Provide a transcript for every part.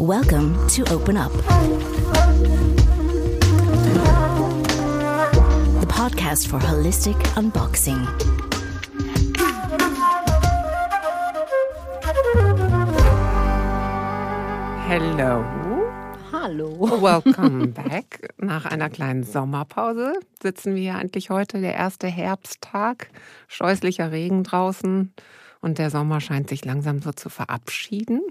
Welcome to Open Up, the podcast for holistic unboxing. Hello. Hallo. Welcome back. Nach einer kleinen Sommerpause sitzen wir hier endlich heute, der erste Herbsttag. Scheußlicher Regen draußen und der Sommer scheint sich langsam so zu verabschieden.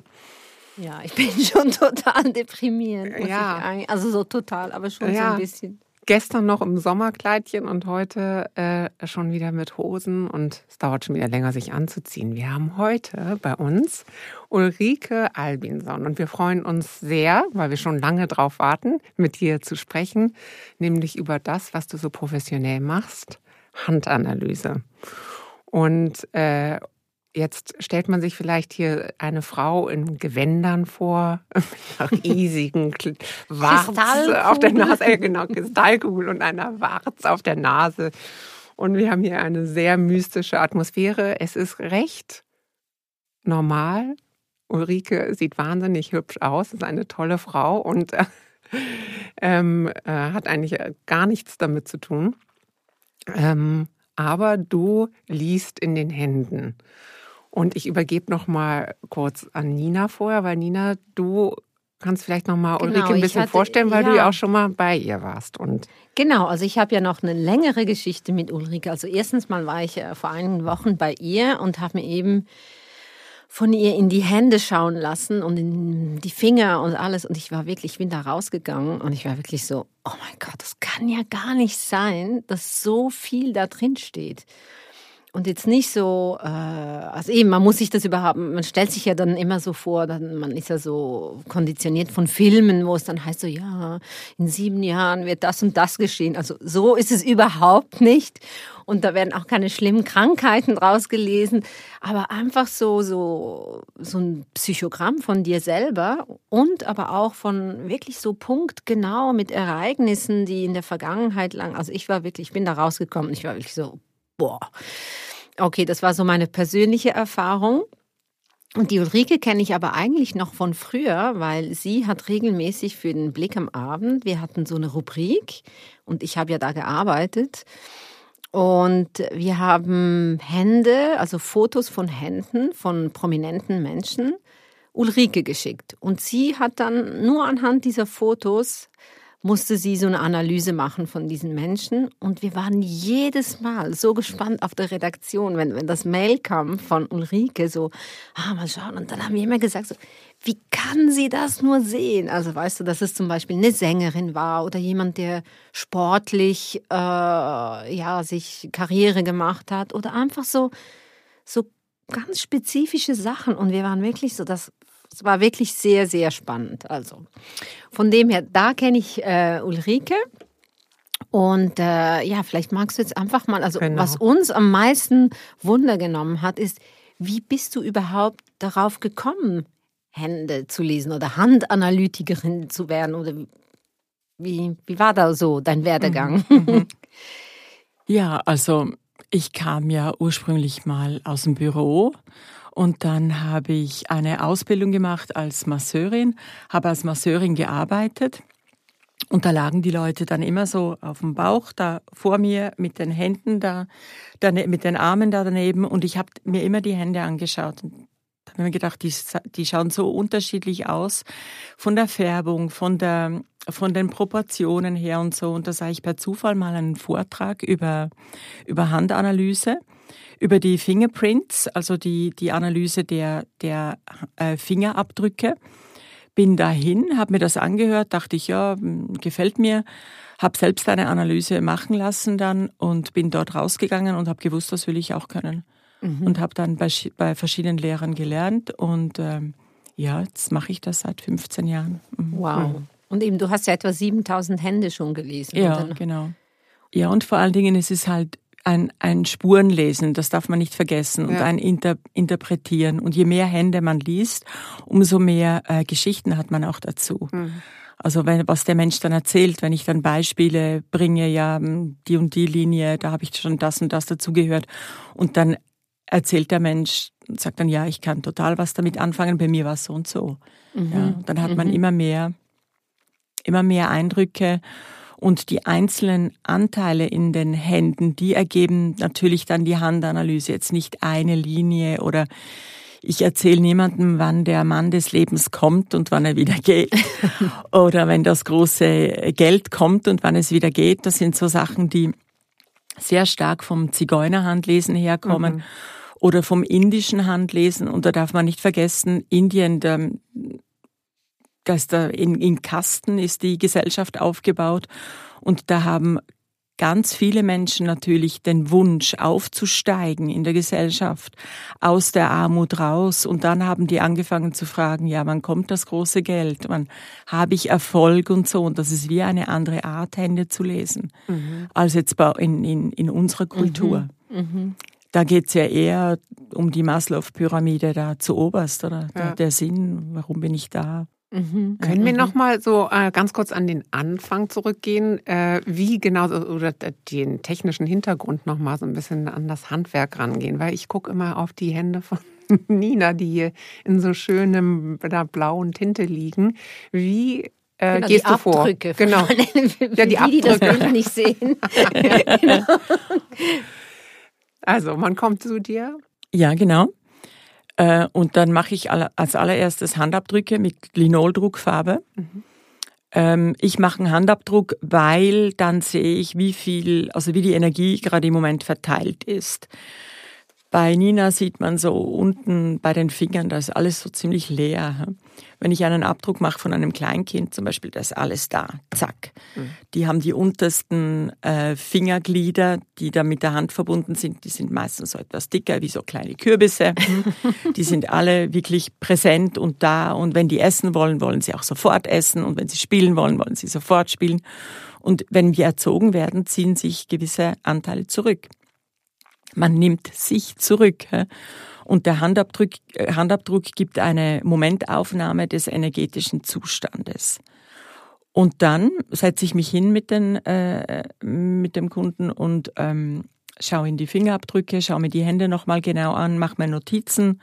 Ja, ich bin schon total deprimiert. Ja. also so total, aber schon Ja. so ein bisschen. Gestern noch im Sommerkleidchen und heute äh, schon wieder mit Hosen und es dauert schon wieder länger, sich anzuziehen. Wir haben heute bei uns Ulrike Albinson und wir freuen uns sehr, weil wir schon lange drauf warten, mit dir zu sprechen, nämlich über das, was du so professionell machst, Handanalyse. Und äh, Jetzt stellt man sich vielleicht hier eine Frau in Gewändern vor, mit riesigen Warz auf der Nase, äh, genau, Kristallkugel und einer Warz auf der Nase. Und wir haben hier eine sehr mystische Atmosphäre. Es ist recht normal. Ulrike sieht wahnsinnig hübsch aus, ist eine tolle Frau und äh, ähm, äh, hat eigentlich gar nichts damit zu tun. Ähm, aber du liest in den Händen. Und ich übergebe noch mal kurz an Nina vorher, weil Nina, du kannst vielleicht noch mal Genau, Ulrike ein bisschen hatte- vorstellen, weil du ja. ja auch schon mal bei ihr warst. Und Genau, also ich habe ja noch eine längere Geschichte mit Ulrike. Also erstens mal war ich äh, vor einigen Wochen bei ihr und habe mir eben von ihr in die Hände schauen lassen und in die Finger und alles. Und ich war wirklich, ich bin da rausgegangen und ich war wirklich so, oh mein Gott, das kann ja gar nicht sein, dass so viel da drin steht. Und jetzt nicht so, äh, also eben, man muss sich das überhaupt, man stellt sich ja dann immer so vor, dann, man ist ja so konditioniert von Filmen, wo es dann heißt so, ja, in sieben Jahren wird das und das geschehen. Also so ist es überhaupt nicht. Und da werden auch keine schlimmen Krankheiten draus gelesen, aber einfach so, so, so ein Psychogramm von dir selber und aber auch von wirklich so punktgenau mit Ereignissen, die in der Vergangenheit lang, also ich war wirklich, ich bin da rausgekommen, ich war wirklich so, boah. Okay, das war so meine persönliche Erfahrung. Und die Ulrike kenne ich aber eigentlich noch von früher, weil sie hat regelmäßig für den Blick am Abend, wir hatten so eine Rubrik und ich habe ja da gearbeitet. Und wir haben Hände, also Fotos von Händen von prominenten Menschen, Ulrike geschickt. Und sie hat dann nur anhand dieser Fotos musste sie so eine Analyse machen von diesen Menschen. Und wir waren jedes Mal so gespannt auf der Redaktion, wenn, wenn das Mail kam von Ulrike, so, ah, mal schauen. Und dann haben wir immer gesagt, so, wie kann sie das nur sehen? Also weißt du, dass es zum Beispiel eine Sängerin war oder jemand, der sportlich, äh, ja, sich Karriere gemacht hat oder einfach so, so ganz spezifische Sachen. Und wir waren wirklich so, das, es war wirklich sehr, sehr spannend. Also von dem her, da kenne ich äh, Ulrike. Und äh, ja, vielleicht magst du jetzt einfach mal, also Genau. was uns am meisten Wunder genommen hat, ist, wie bist du überhaupt darauf gekommen, Hände zu lesen oder Handanalytikerin zu werden? Oder wie, wie war da so dein Werdegang? Ja, also ich kam ja ursprünglich mal aus dem Büro und dann habe ich eine Ausbildung gemacht als Masseurin, habe als Masseurin gearbeitet. Und da lagen die Leute dann immer so auf dem Bauch da vor mir mit den Händen da, dane- mit den Armen da daneben. Und ich habe mir immer die Hände angeschaut. Und da habe ich mir gedacht, die, die schauen so unterschiedlich aus. Von der Färbung, von der von den Proportionen her und so. Und da sah ich per Zufall mal einen Vortrag über, über Handanalyse, über die Fingerprints, also die, die Analyse der, der äh, Fingerabdrücke. Bin dahin, habe mir das angehört, dachte ich, ja, m, gefällt mir, habe selbst eine Analyse machen lassen dann und bin dort rausgegangen und habe gewusst, das will ich auch können. Und habe dann bei, bei verschiedenen Lehrern gelernt und ähm, ja, jetzt mache ich das seit 15 Jahren. Mhm. Wow. Und eben, du hast ja etwa 7000 Hände schon gelesen. Ja, genau. Ja, und vor allen Dingen ist es halt ein, ein Spurenlesen, das darf man nicht vergessen, und Ja. ein Inter Interpretieren. Und je mehr Hände man liest, umso mehr äh, Geschichten hat man auch dazu. Also wenn, was der Mensch dann erzählt, wenn ich dann Beispiele bringe, ja, m, die und die Linie, da habe ich schon das und das dazugehört. Und dann erzählt der Mensch und sagt dann, ja, ich kann total was damit anfangen, bei mir war es so und so. Mhm. Ja, dann hat man mhm. immer mehr, immer mehr Eindrücke und die einzelnen Anteile in den Händen, die ergeben natürlich dann die Handanalyse, jetzt nicht eine Linie oder ich erzähle niemandem, wann der Mann des Lebens kommt und wann er wieder geht. Oder wenn das große Geld kommt und wann es wieder geht. Das sind so Sachen, die sehr stark vom Zigeunerhandlesen herkommen. Mhm. Oder vom indischen Handlesen. Und da darf man nicht vergessen, Indien, in, in Kasten ist die Gesellschaft aufgebaut. Und da haben ganz viele Menschen natürlich den Wunsch aufzusteigen in der Gesellschaft, aus der Armut raus. Und dann haben die angefangen zu fragen, ja, wann kommt das große Geld? Wann habe ich Erfolg und so? Und das ist wie eine andere Art, Hände zu lesen, mhm. als jetzt in, in, in unserer Kultur. Mhm. Mhm. Da geht's ja eher um die Maslow-Pyramide da zu oberst, oder? Ja. Der, der Sinn, warum bin ich da? Mhm. Können wir mhm. noch mal so äh, ganz kurz an den Anfang zurückgehen, äh, wie genau oder den technischen Hintergrund noch mal so ein bisschen an das Handwerk rangehen, weil ich gucke immer auf die Hände von Nina, die hier in so schönem blauen Tinte liegen. Wie äh, genau, gehst die du vor? Abdrücke genau. ja, die, die Abdrücke. die das Bild nicht sehen. genau. Also, man kommt zu dir. Ja, genau. Äh, und dann mache ich als allererstes Handabdrücke mit Linoldruckfarbe. Mhm. Ähm, ich mache einen Handabdruck, weil dann sehe ich, wie viel, also wie die Energie gerade im Moment verteilt ist. Bei Nina sieht man so unten bei den Fingern, da ist alles so ziemlich leer. Wenn ich einen Abdruck mache von einem Kleinkind zum Beispiel, da ist alles da, zack. Mhm. Die haben die untersten äh, Fingerglieder, die da mit der Hand verbunden sind, die sind meistens so etwas dicker wie so kleine Kürbisse. die sind alle wirklich präsent und da und wenn die essen wollen, wollen sie auch sofort essen und wenn sie spielen wollen, wollen sie sofort spielen. Und wenn wir erzogen werden, ziehen sich gewisse Anteile zurück. Man nimmt sich zurück. Und der Handabdruck, äh, Handabdruck gibt eine Momentaufnahme des energetischen Zustandes. Und dann setze ich mich hin mit, den, äh, mit dem Kunden und ähm, schaue in die Fingerabdrücke, schaue mir die Hände nochmal genau an, mache mir Notizen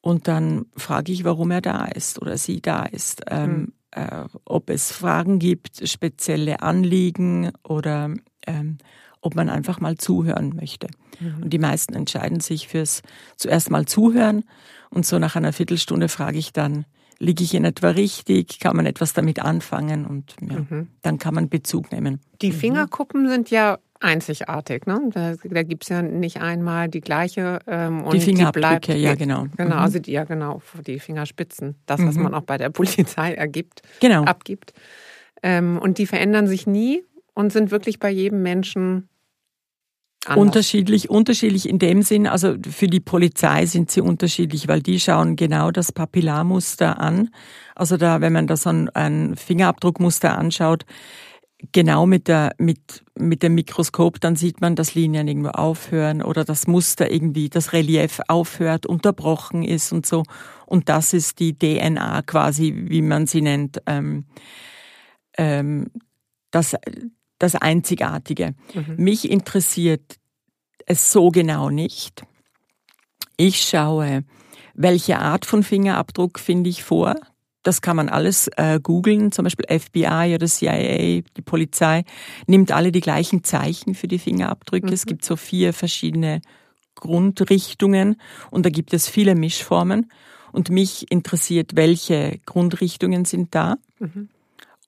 und dann frage ich, warum er da ist oder sie da ist. Ähm, mhm. äh, ob es Fragen gibt, spezielle Anliegen oder ähm, ob man einfach mal zuhören möchte. Mhm. Und die meisten entscheiden sich fürs zuerst mal zuhören und so nach einer Viertelstunde frage ich dann, liege ich in etwa richtig, kann man etwas damit anfangen und ja, mhm. dann kann man Bezug nehmen. Die mhm. Fingerkuppen sind ja einzigartig, ne? Da, da gibt es ja nicht einmal die gleiche ähm, und die Fingerabdrücke, die ja genau. Genau, mhm. also die, ja genau, die Fingerspitzen, das, was mhm. man auch bei der Polizei ergibt, genau. abgibt. Ähm, und die verändern sich nie und sind wirklich bei jedem Menschen Anders. Unterschiedlich, unterschiedlich in dem Sinn, also für die Polizei sind sie unterschiedlich, weil die schauen genau das Papillarmuster an. Also da, wenn man da so ein, Fingerabdruckmuster anschaut, genau mit der, mit, mit dem Mikroskop, dann sieht man, dass Linien irgendwo aufhören oder das Muster irgendwie, das Relief aufhört, unterbrochen ist und so. Und das ist die DNA quasi, wie man sie nennt. Ähm, ähm, das, das Einzigartige. Mhm. Mich interessiert es so genau nicht. Ich schaue, welche Art von Fingerabdruck finde ich vor. Das kann man alles äh, googeln, zum Beispiel FBI oder CIA, die Polizei nimmt alle die gleichen Zeichen für die Fingerabdrücke. Mhm. Es gibt so vier verschiedene Grundrichtungen und da gibt es viele Mischformen. Und mich interessiert, welche Grundrichtungen sind da. Mhm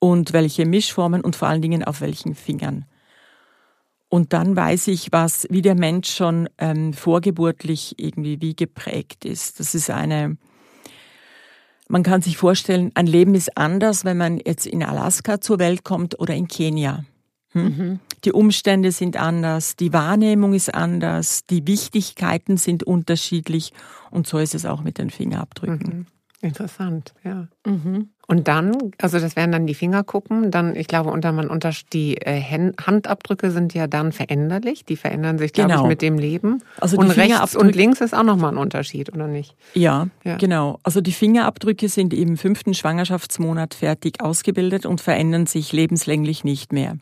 und welche Mischformen und vor allen Dingen auf welchen Fingern. Und dann weiß ich, was, wie der Mensch schon ähm, vorgeburtlich irgendwie wie geprägt ist. Das ist eine, man kann sich vorstellen, ein Leben ist anders, wenn man jetzt in Alaska zur Welt kommt oder in Kenia. Hm? Mhm. Die Umstände sind anders, die Wahrnehmung ist anders, die Wichtigkeiten sind unterschiedlich und so ist es auch mit den Fingerabdrücken. Mhm. Interessant, ja. Mhm. Und dann, also das wären dann die Fingerkuppen, dann, ich glaube, unter man unter die äh, Handabdrücke sind ja dann veränderlich, die verändern sich, glaube genau. ich, mit dem Leben. Also und rechts und links ist auch nochmal ein Unterschied, oder nicht? Ja, ja, genau. Also die Fingerabdrücke sind im fünften Schwangerschaftsmonat fertig ausgebildet und verändern sich lebenslänglich nicht mehr.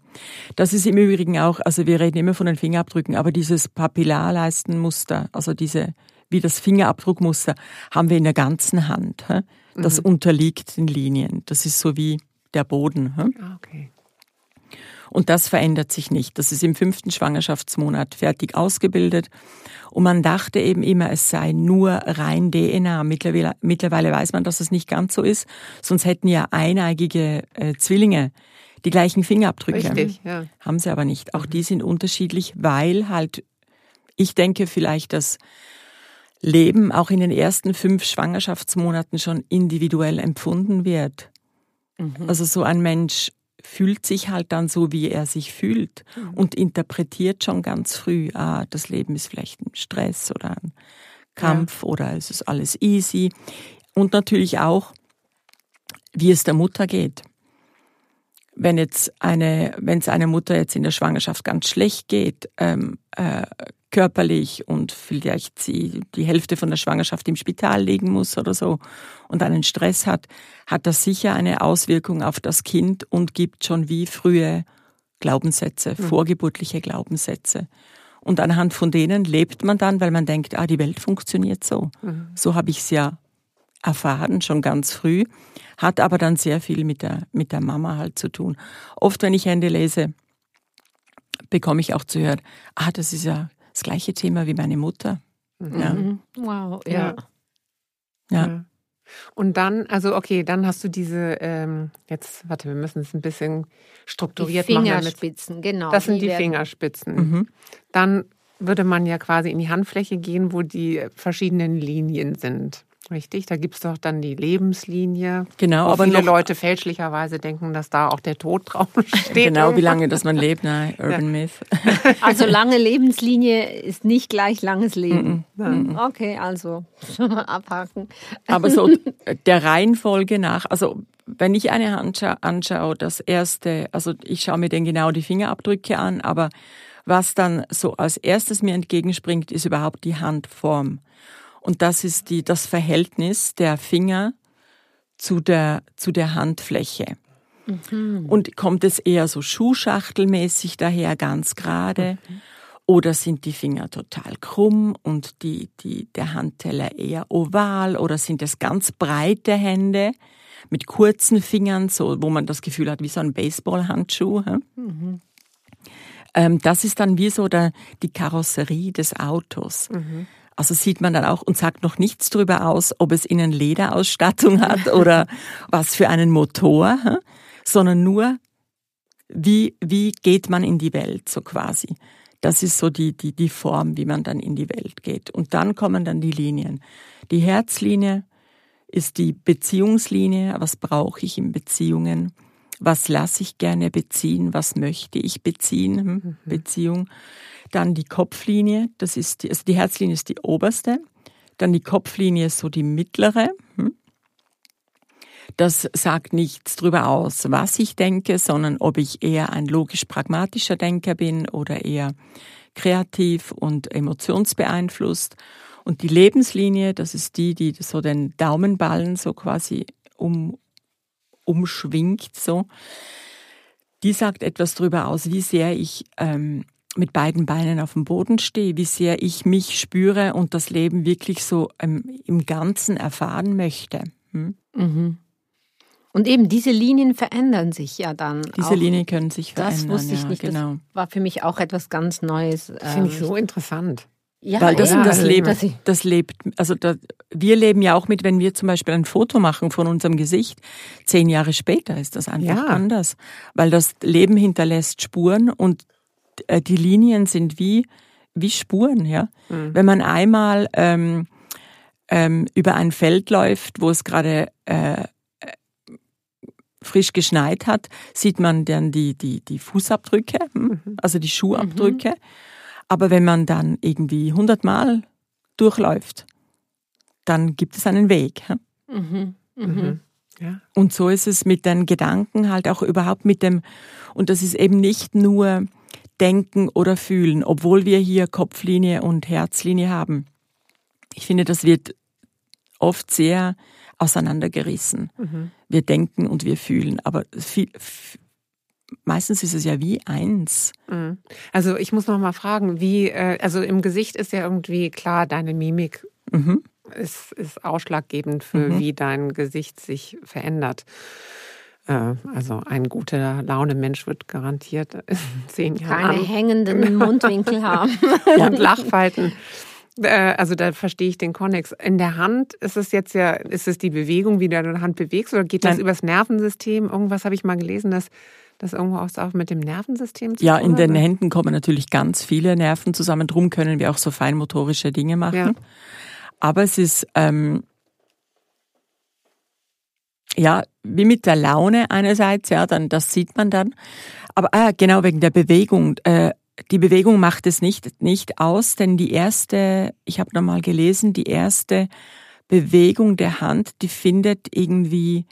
Das ist im Übrigen auch, also wir reden immer von den Fingerabdrücken, aber dieses Papillarleistenmuster, also diese wie das Fingerabdruckmuster, haben wir in der ganzen Hand. Das mhm. unterliegt den Linien. Das ist so wie der Boden. Ah, okay. Und das verändert sich nicht. Das ist im fünften Schwangerschaftsmonat fertig ausgebildet. Und man dachte eben immer, es sei nur rein DNA. Mittlerweile, mittlerweile weiß man, dass es nicht ganz so ist. Sonst hätten ja eineigige äh, Zwillinge die gleichen Fingerabdrücke. Richtig, ja. Haben sie aber nicht. Auch die sind unterschiedlich, weil halt, ich denke vielleicht, dass Leben auch in den ersten fünf Schwangerschaftsmonaten schon individuell empfunden wird. Mhm. Also so ein Mensch fühlt sich halt dann so, wie er sich fühlt mhm. und interpretiert schon ganz früh, ah, das Leben ist vielleicht ein Stress oder ein Kampf ja. oder es ist alles easy. Und natürlich auch, wie es der Mutter geht. Wenn jetzt eine, wenn es einer Mutter jetzt in der Schwangerschaft ganz schlecht geht, ähm, äh, körperlich und vielleicht sie die Hälfte von der Schwangerschaft im Spital liegen muss oder so und einen Stress hat, hat das sicher eine Auswirkung auf das Kind und gibt schon wie frühe Glaubenssätze, mhm. vorgeburtliche Glaubenssätze. Und anhand von denen lebt man dann, weil man denkt, ah, die Welt funktioniert so. Mhm. So habe ich es ja erfahren, schon ganz früh, hat aber dann sehr viel mit der, mit der Mama halt zu tun. Oft, wenn ich Hände lese, bekomme ich auch zu hören, ah, das ist ja das gleiche Thema wie meine Mutter. Mhm. Ja. Wow, ja. ja. ja. Und dann, also okay, dann hast du diese, ähm, jetzt, warte, wir müssen es ein bisschen strukturiert die Fingerspitzen, machen. genau. Das sind die, die Fingerspitzen. Mhm. Dann würde man ja quasi in die Handfläche gehen, wo die verschiedenen Linien sind. Richtig, da gibt es doch dann die Lebenslinie. Genau, aber viele Leute fälschlicherweise denken, dass da auch der Tod drauf steht. Genau, wie lange, dass man lebt, nein, Urban ja. Myth. Also lange Lebenslinie ist nicht gleich langes Leben. Mm -mm. Okay, also schon mal abhaken. Aber so der Reihenfolge nach, also wenn ich eine Hand anschaue, das erste, also ich schaue mir dann genau die Fingerabdrücke an, aber was dann so als erstes mir entgegenspringt, ist überhaupt die Handform. Und das ist die, das Verhältnis der Finger zu der, zu der Handfläche. Mhm. Und kommt es eher so schuhschachtelmäßig daher, ganz gerade? Mhm. Oder sind die Finger total krumm und die, die, der Handteller eher oval? Oder sind es ganz breite Hände mit kurzen Fingern, so, wo man das Gefühl hat, wie so ein Baseballhandschuh? Mhm. Ähm, das ist dann wie so der, die Karosserie des Autos. Mhm. Also sieht man dann auch und sagt noch nichts darüber aus, ob es innen Lederausstattung hat oder was für einen Motor, sondern nur, wie, wie geht man in die Welt, so quasi. Das ist so die, die, die Form, wie man dann in die Welt geht. Und dann kommen dann die Linien. Die Herzlinie ist die Beziehungslinie. Was brauche ich in Beziehungen? Was lasse ich gerne beziehen? Was möchte ich beziehen? Hm? Mhm. Beziehung. Dann die Kopflinie, das ist die, also die Herzlinie ist die oberste. Dann die Kopflinie ist so die mittlere. Hm? Das sagt nichts darüber aus, was ich denke, sondern ob ich eher ein logisch-pragmatischer Denker bin oder eher kreativ und emotionsbeeinflusst. Und die Lebenslinie, das ist die, die so den Daumenballen so quasi um, umschwingt, so. Die sagt etwas darüber aus, wie sehr ich ähm, mit beiden Beinen auf dem Boden stehe, wie sehr ich mich spüre und das Leben wirklich so ähm, im Ganzen erfahren möchte. Hm? Mhm. Und eben diese Linien verändern sich ja dann. Diese auch. Linien können sich verändern. Das wusste ich nicht. Genau. Das war für mich auch etwas ganz Neues. Finde ich ähm, so interessant. Ja, Weil das, ja, das, lebt, das lebt, also da, wir leben ja auch mit, wenn wir zum Beispiel ein Foto machen von unserem Gesicht, zehn Jahre später ist das einfach ja. anders. Weil das Leben hinterlässt Spuren und die Linien sind wie, wie Spuren, ja. Mhm. Wenn man einmal ähm, ähm, über ein Feld läuft, wo es gerade äh, frisch geschneit hat, sieht man dann die, die, die Fußabdrücke, hm? mhm. also die Schuhabdrücke. Mhm. Aber wenn man dann irgendwie hundertmal durchläuft, dann gibt es einen Weg. Hm? Mhm. mhm. mhm. Ja. Und so ist es mit den Gedanken halt auch überhaupt mit dem, und das ist eben nicht nur denken oder fühlen, obwohl wir hier Kopflinie und Herzlinie haben. Ich finde, das wird oft sehr auseinandergerissen. Mhm. Wir denken und wir fühlen, aber viel, meistens ist es ja wie eins. Mhm. Also ich muss noch mal fragen, wie, äh, also im Gesicht ist ja irgendwie klar deine Mimik Mhm. ist, ist ausschlaggebend für, Mhm. wie dein Gesicht sich verändert. Äh, Also ein guter Laune-Mensch wird garantiert in zehn Jahren Keine hängenden Mundwinkel haben. und Lachfalten. Äh, Also da verstehe ich den Konnex. In der Hand ist es jetzt ja, ist es die Bewegung, wie du deine Hand bewegst, oder geht das Nein. übers Nervensystem? Irgendwas habe ich mal gelesen, dass das irgendwo auch mit dem Nervensystem zu Ja, tun in den? Händen kommen natürlich ganz viele Nerven zusammen. Drum können wir auch so feinmotorische Dinge machen. Ja. Aber es ist ähm, ja wie mit der Laune einerseits, ja, dann das sieht man dann. Aber ah, genau wegen der Bewegung. Äh, die Bewegung macht es nicht nicht aus, denn die erste, ich habe noch mal gelesen, die erste Bewegung der Hand, die findet irgendwie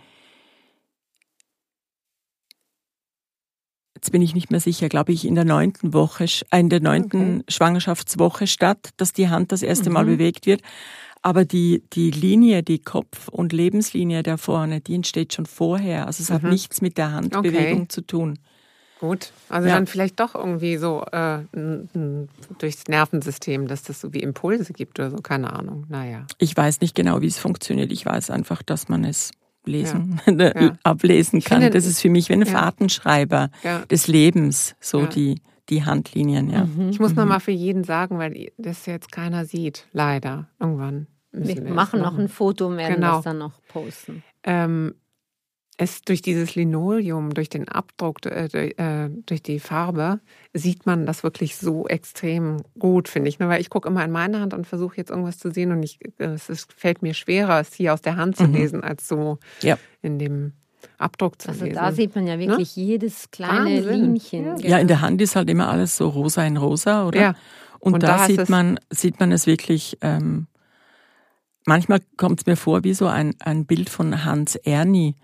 jetzt bin ich nicht mehr sicher, glaube ich, in der neunten Woche, äh, in der neunten Schwangerschaftswoche statt, dass die Hand das erste Mal bewegt wird. Aber die, die Linie, die Kopf- und Lebenslinie da vorne, die entsteht schon vorher. Also es hat nichts mit der Handbewegung Okay. zu tun. Gut, also Ja. dann vielleicht doch irgendwie so äh, durchs Nervensystem, dass das so wie Impulse gibt oder so, keine Ahnung. Naja. Ich weiß nicht genau, wie es funktioniert. Ich weiß einfach, dass man es lesen, Ja. ablesen kann. finde- das ist für mich wie ein. Fahrtenschreiber des Lebens, so die, die Handlinien, ja. Ich muss noch mal für jeden sagen, weil das jetzt keiner sieht, leider. Irgendwann Wir wir machen noch ein Foto und werden Genau. das dann noch posten. ähm, es durch dieses Linoleum, durch den Abdruck, äh, durch, äh, durch die Farbe, sieht man das wirklich so extrem gut, finde ich. Ne? Weil ich gucke immer in meine Hand und versuche jetzt irgendwas zu sehen und ich, äh, es ist, fällt mir schwerer, es hier aus der Hand zu lesen, als so Ja. in dem Abdruck zu Also lesen. da sieht man ja wirklich jedes kleine Wahnsinn. Linchen. Ja. Ja, in der Hand ist halt immer alles so rosa in rosa, oder? Ja. Und, Und da, da sieht man, sieht man es wirklich, ähm, manchmal kommt es mir vor wie so ein, ein Bild von Hans Erni.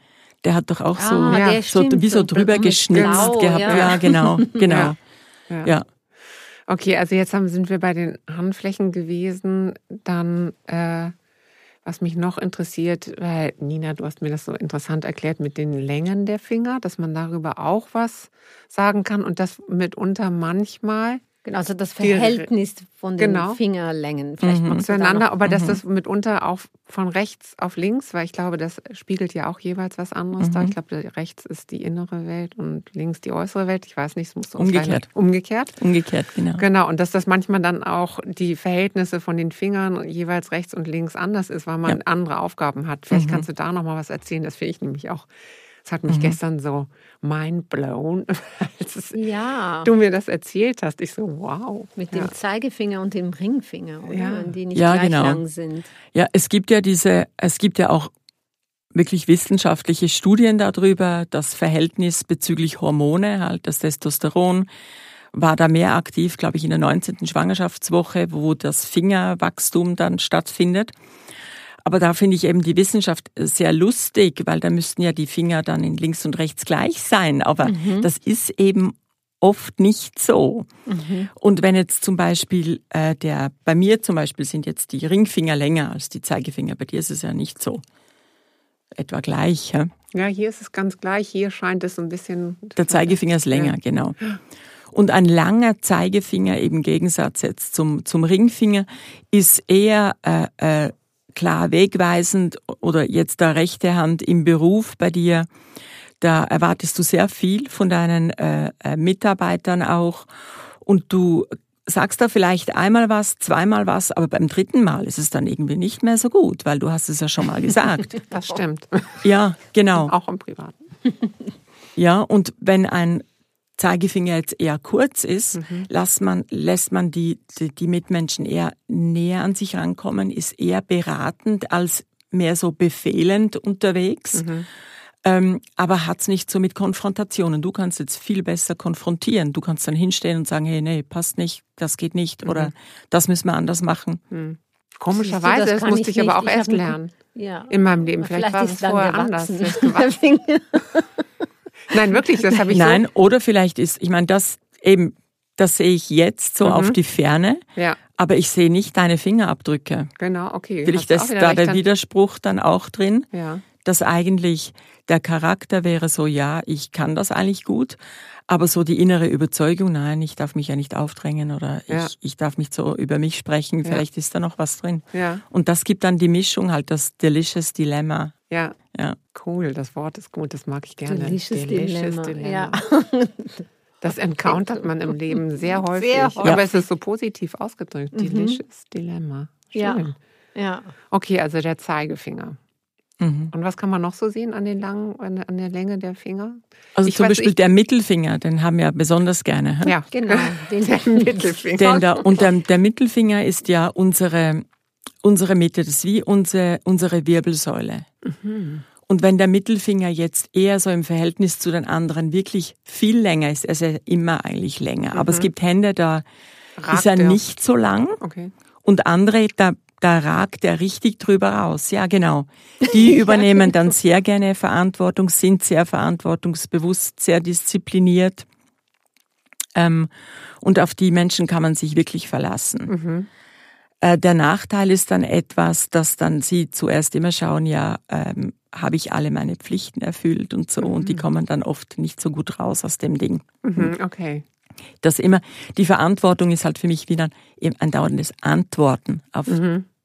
Der hat doch auch so, Ah, so stimmt, wie so so drüber geschnitzt Blau, gehabt. ja. Ja, genau, genau. Ja. Ja. Ja. Okay, also jetzt haben, sind wir bei den Handflächen gewesen. Dann, äh, was mich noch interessiert, weil Nina, du hast mir das so interessant erklärt mit den Längen der Finger, dass man darüber auch was sagen kann und das mitunter manchmal Genau, also das Die- Verhältnis von den Genau. Fingerlängen. Vielleicht Mhm. da zueinander, aber dass das mitunter auch von rechts auf links, weil ich glaube, das spiegelt ja auch jeweils was anderes da. Ich glaube, rechts ist die innere Welt und links die äußere Welt. Ich weiß nicht, es muss so Umgekehrt. umgekehrt. Umgekehrt, genau. Genau, und dass das manchmal dann auch die Verhältnisse von den Fingern jeweils rechts und links anders ist, weil man Ja. Mhm. andere Aufgaben hat. Vielleicht kannst du da noch mal was erzählen. Das finde ich nämlich auch. Es hat mich gestern so mind blown, als Ja, du mir das erzählt hast. Ich so, wow. mit ja. dem Zeigefinger und dem Ringfinger, oder? Ja. Die nicht Ja, gleich genau. lang sind. Ja, es gibt ja diese, es gibt ja auch wirklich wissenschaftliche Studien darüber, das Verhältnis bezüglich Hormone, halt das Testosteron, war da mehr aktiv, glaube ich, in der 19. Schwangerschaftswoche, wo das Fingerwachstum dann stattfindet. Aber da finde ich eben die Wissenschaft sehr lustig, weil da müssten ja die Finger dann in links und rechts gleich sein. Aber das ist eben oft nicht so. Und wenn jetzt zum Beispiel äh, der, bei mir zum Beispiel sind jetzt die Ringfinger länger als die Zeigefinger, bei dir ist es ja nicht so. Etwa gleich. Ja? ja, hier ist es ganz gleich. Hier scheint es ein bisschen. Der Zeigefinger ist länger, genau. Und ein langer Zeigefinger im Gegensatz jetzt zum, zum Ringfinger ist eher äh, äh, klar wegweisend oder jetzt der rechte Hand im Beruf bei dir. Da erwartest du sehr viel von deinen äh, äh, Mitarbeitern auch und du sagst da vielleicht einmal was, zweimal was, aber beim dritten Mal ist es dann irgendwie nicht mehr so gut, weil du hast es ja schon mal gesagt. Das stimmt. ja, genau. Auch im Privaten. Ja, und wenn ein Zeigefinger jetzt eher kurz ist, Mhm. lässt man, lässt man die, die, die Mitmenschen eher näher an sich rankommen, ist eher beratend als mehr so befehlend unterwegs. Mhm. Ähm, aber hat's nicht so mit Konfrontationen. Du kannst jetzt viel besser konfrontieren. Du kannst dann hinstehen und sagen, hey, nee, passt nicht, das geht nicht Mhm. oder das müssen wir anders machen. Komischerweise, das das, kann musste ich ich aber auch Ich erst lernen. Ja. In meinem Leben. Vielleicht, war es vorher anders. Nein, wirklich, das habe ich Nein, oder vielleicht ist, ich meine, das eben, das sehe ich jetzt so Mhm. auf die Ferne, so. Ja, aber ich sehe nicht deine Fingerabdrücke. genau, okay. Ist auch wieder da der dann- Widerspruch dann auch drin. Ja. dass eigentlich der Charakter wäre so, ja, ich kann das eigentlich gut, aber so die innere Überzeugung, nein, ich darf mich ja nicht aufdrängen oder Ja. ich, ich darf nicht so über mich sprechen, Ja. vielleicht ist da noch was drin. Ja, Und das gibt dann die Mischung, halt das Delicious Dilemma. Ja. Ja. Cool, das Wort ist gut, das mag ich gerne. Delicious Dilemma. Ja. Das encountert man im Leben sehr häufig. Sehr häufig. Aber es ist so positiv ausgedrückt. Delicious Dilemma. Schön. Ja. ja. Okay, also der Zeigefinger. Mhm. Und was kann man noch so sehen an den langen, an der- an der Länge der Finger? Also Ich zum weiß, Beispiel ich- der Mittelfinger, den haben wir besonders gerne. hä? Ja, Genau. Den der Mittelfinger. Denn der, und der, der Mittelfinger ist ja unsere, unsere Mitte, das ist wie unsere, unsere Wirbelsäule. Und wenn der Mittelfinger jetzt eher so im Verhältnis zu den anderen wirklich viel länger ist, also immer eigentlich länger, aber es gibt Hände, da Ragt ist er der? nicht so lang Okay. und andere, da, da ragt er richtig drüber raus. Ja, genau. Die übernehmen dann sehr gerne Verantwortung, sind sehr verantwortungsbewusst, sehr diszipliniert. Ähm, und auf die Menschen kann man sich wirklich verlassen. Äh, der Nachteil ist dann etwas, dass dann sie zuerst immer schauen, ja, ähm, habe ich alle meine Pflichten erfüllt und so, und die kommen dann oft nicht so gut raus aus dem Ding. Mhm, okay. Das immer, die Verantwortung ist halt für mich wieder eben ein dauerndes Antworten auf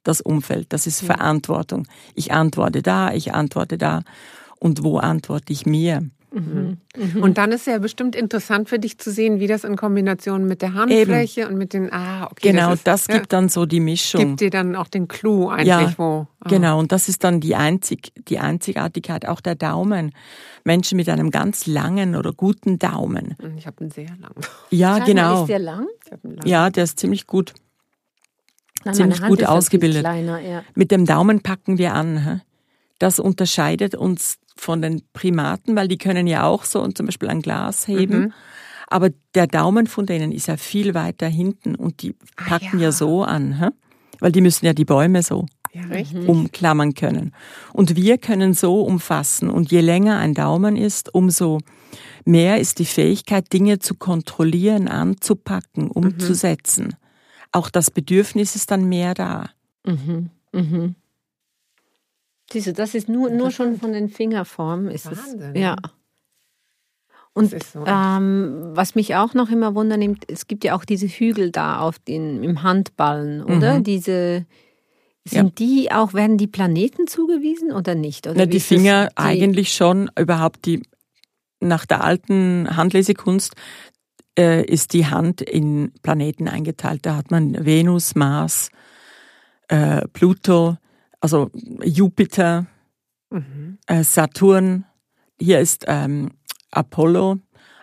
das Umfeld. Das ist Verantwortung. Ich antworte da, ich antworte da. Und wo antworte ich mir? Und dann ist ja bestimmt interessant für dich zu sehen, wie das in Kombination mit der Handfläche und mit den, ah, okay. Genau, ist, das ja, gibt dann so die Mischung. gibt dir dann auch den Clou eigentlich, Ja, wo. ah, Genau, und das ist dann die, Einzig, die Einzigartigkeit, auch der Daumen. Menschen mit einem ganz langen oder guten Daumen. Ich habe einen sehr langen. Ja, Sag mal, genau. Ist der lang? Ich hab einen langen. Ja, der ist ziemlich gut. Nein, Ziemlich gut ausgebildet. Kleiner, ja. Mit dem Daumen packen wir an. Das unterscheidet uns von den Primaten, weil die können ja auch so und zum Beispiel ein Glas heben. Mhm. Aber der Daumen von denen ist ja viel weiter hinten und die packen ja. ja. so an, hä? weil die müssen ja die Bäume so Ja, richtig. umklammern können. Und wir können so umfassen. Und je länger ein Daumen ist, umso mehr ist die Fähigkeit, Dinge zu kontrollieren, anzupacken, Mhm. umzusetzen. Auch das Bedürfnis ist dann mehr da. Siehst du, das ist nur, nur schon von den Fingerformen. Ist Wahnsinn, es, ja. ja. Und ist so. ähm, was mich auch noch immer wundernimmt, es gibt ja auch diese Hügel da auf den, im Handballen, oder? Mhm. Diese sind die auch, werden die Planeten zugewiesen oder nicht? Oder Na, die ist das? Finger Die- eigentlich schon überhaupt die nach der alten Handlesekunst äh, ist die Hand in Planeten eingeteilt. Da hat man Venus, Mars, äh, Pluto, also Jupiter, Mhm. äh, Saturn. Hier ist ähm, Apollo.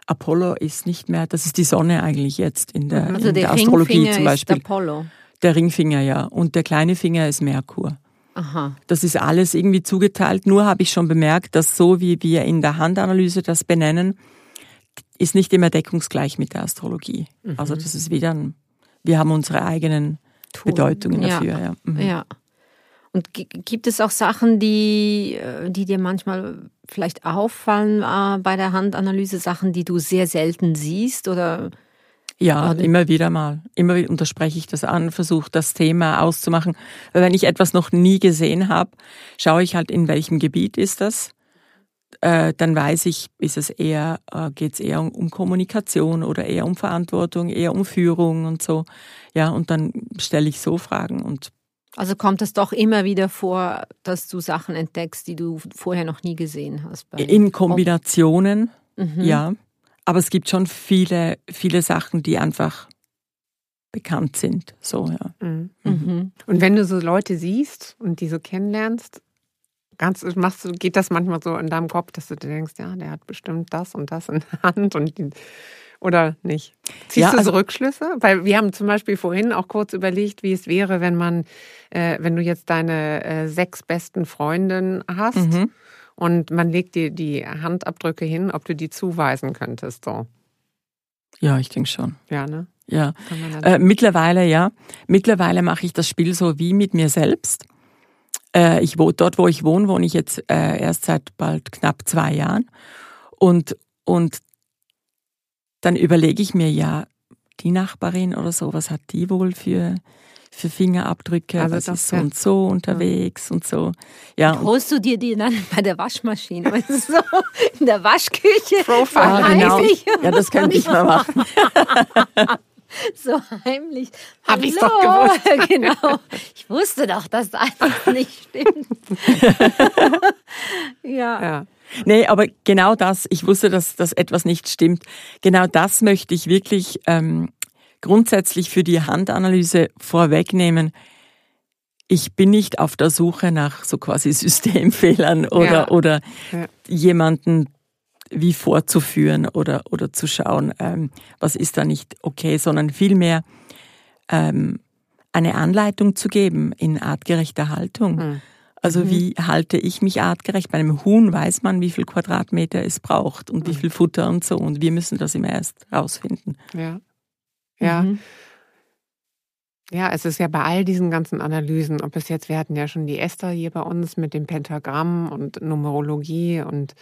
Apollo ist nicht mehr, das ist die Sonne eigentlich jetzt in der, Also in der der Astrologie Ringfinger zum ist Beispiel. Apollo. Der Ringfinger, ja. Und der kleine Finger ist Merkur. Aha. Das ist alles irgendwie zugeteilt. Nur habe ich schon bemerkt, dass so wie wir in der Handanalyse das benennen, ist nicht immer deckungsgleich mit der Astrologie. Also das ist wieder ein, wir haben unsere eigenen Bedeutungen Ja. dafür. Ja. Mhm. Ja. Und gi- gibt es auch Sachen, die, äh, die dir manchmal vielleicht auffallen äh, bei der Handanalyse, Sachen, die du sehr selten siehst oder Ja, Oder- immer wieder mal. Immer wieder unterspreche ich das an, versuche das Thema auszumachen. Weil wenn ich etwas noch nie gesehen habe, schaue ich halt, in welchem Gebiet ist das. Äh, dann weiß ich, ist es eher, äh, geht es eher um, um Kommunikation oder eher um Verantwortung, eher um Führung und so. Ja, und dann stelle ich so Fragen und also kommt es doch immer wieder vor, dass du Sachen entdeckst, die du vorher noch nie gesehen hast. In Kombinationen, Mhm. ja. Aber es gibt schon viele, viele Sachen, die einfach bekannt sind. So, ja. Mhm. Mhm. Und wenn du so Leute siehst und die so kennenlernst, ganz, machst du, geht das manchmal so in deinem Kopf, dass du dir denkst, ja, der hat bestimmt das und das in der Hand und die, oder nicht? Ziehst Ja, du so also- Rückschlüsse? Weil wir haben zum Beispiel vorhin auch kurz überlegt, wie es wäre, wenn man, äh, wenn du jetzt deine äh, sechs besten Freundinnen hast Mhm. und man legt dir die Handabdrücke hin, ob du die zuweisen könntest. So. Ja, ich denke schon. Ja, ne? Ja. Äh, mittlerweile, ja. Mittlerweile mache ich das Spiel so wie mit mir selbst. Äh, ich wo, dort, wo ich wohne, wohne ich jetzt äh, erst seit bald knapp zwei Jahren. Und, und dann überlege ich mir ja, die Nachbarin oder so, was hat die wohl für, für Fingerabdrücke, also das ist so ja. und so unterwegs ja. und so. Ja. Holst du dir die dann bei der Waschmaschine, weißt du, so in der Waschküche? Profile. Ah, genau. Ja, das könnte ich mal machen. so heimlich. Hab ich doch gewusst. genau. Ich wusste doch, dass das einfach nicht stimmt. ja. ja. Nee, aber genau das, ich wusste, dass, dass etwas nicht stimmt. Genau das möchte ich wirklich ähm, grundsätzlich für die Handanalyse vorwegnehmen. Ich bin nicht auf der Suche nach so quasi Systemfehlern oder, ja. oder ja. jemanden wie vorzuführen oder, oder zu schauen, ähm, was ist da nicht okay, sondern vielmehr ähm, eine Anleitung zu geben in artgerechter Haltung. Mhm. Also mhm. wie halte ich mich artgerecht? Bei einem Huhn weiß man, wie viel Quadratmeter es braucht und mhm. wie viel Futter und so. Und wir müssen das immer erst rausfinden. Ja. Ja. Mhm. Ja, es ist ja bei all diesen ganzen Analysen, ob es jetzt, wir hatten ja schon die Esther hier bei uns mit dem Pentagramm und Numerologie und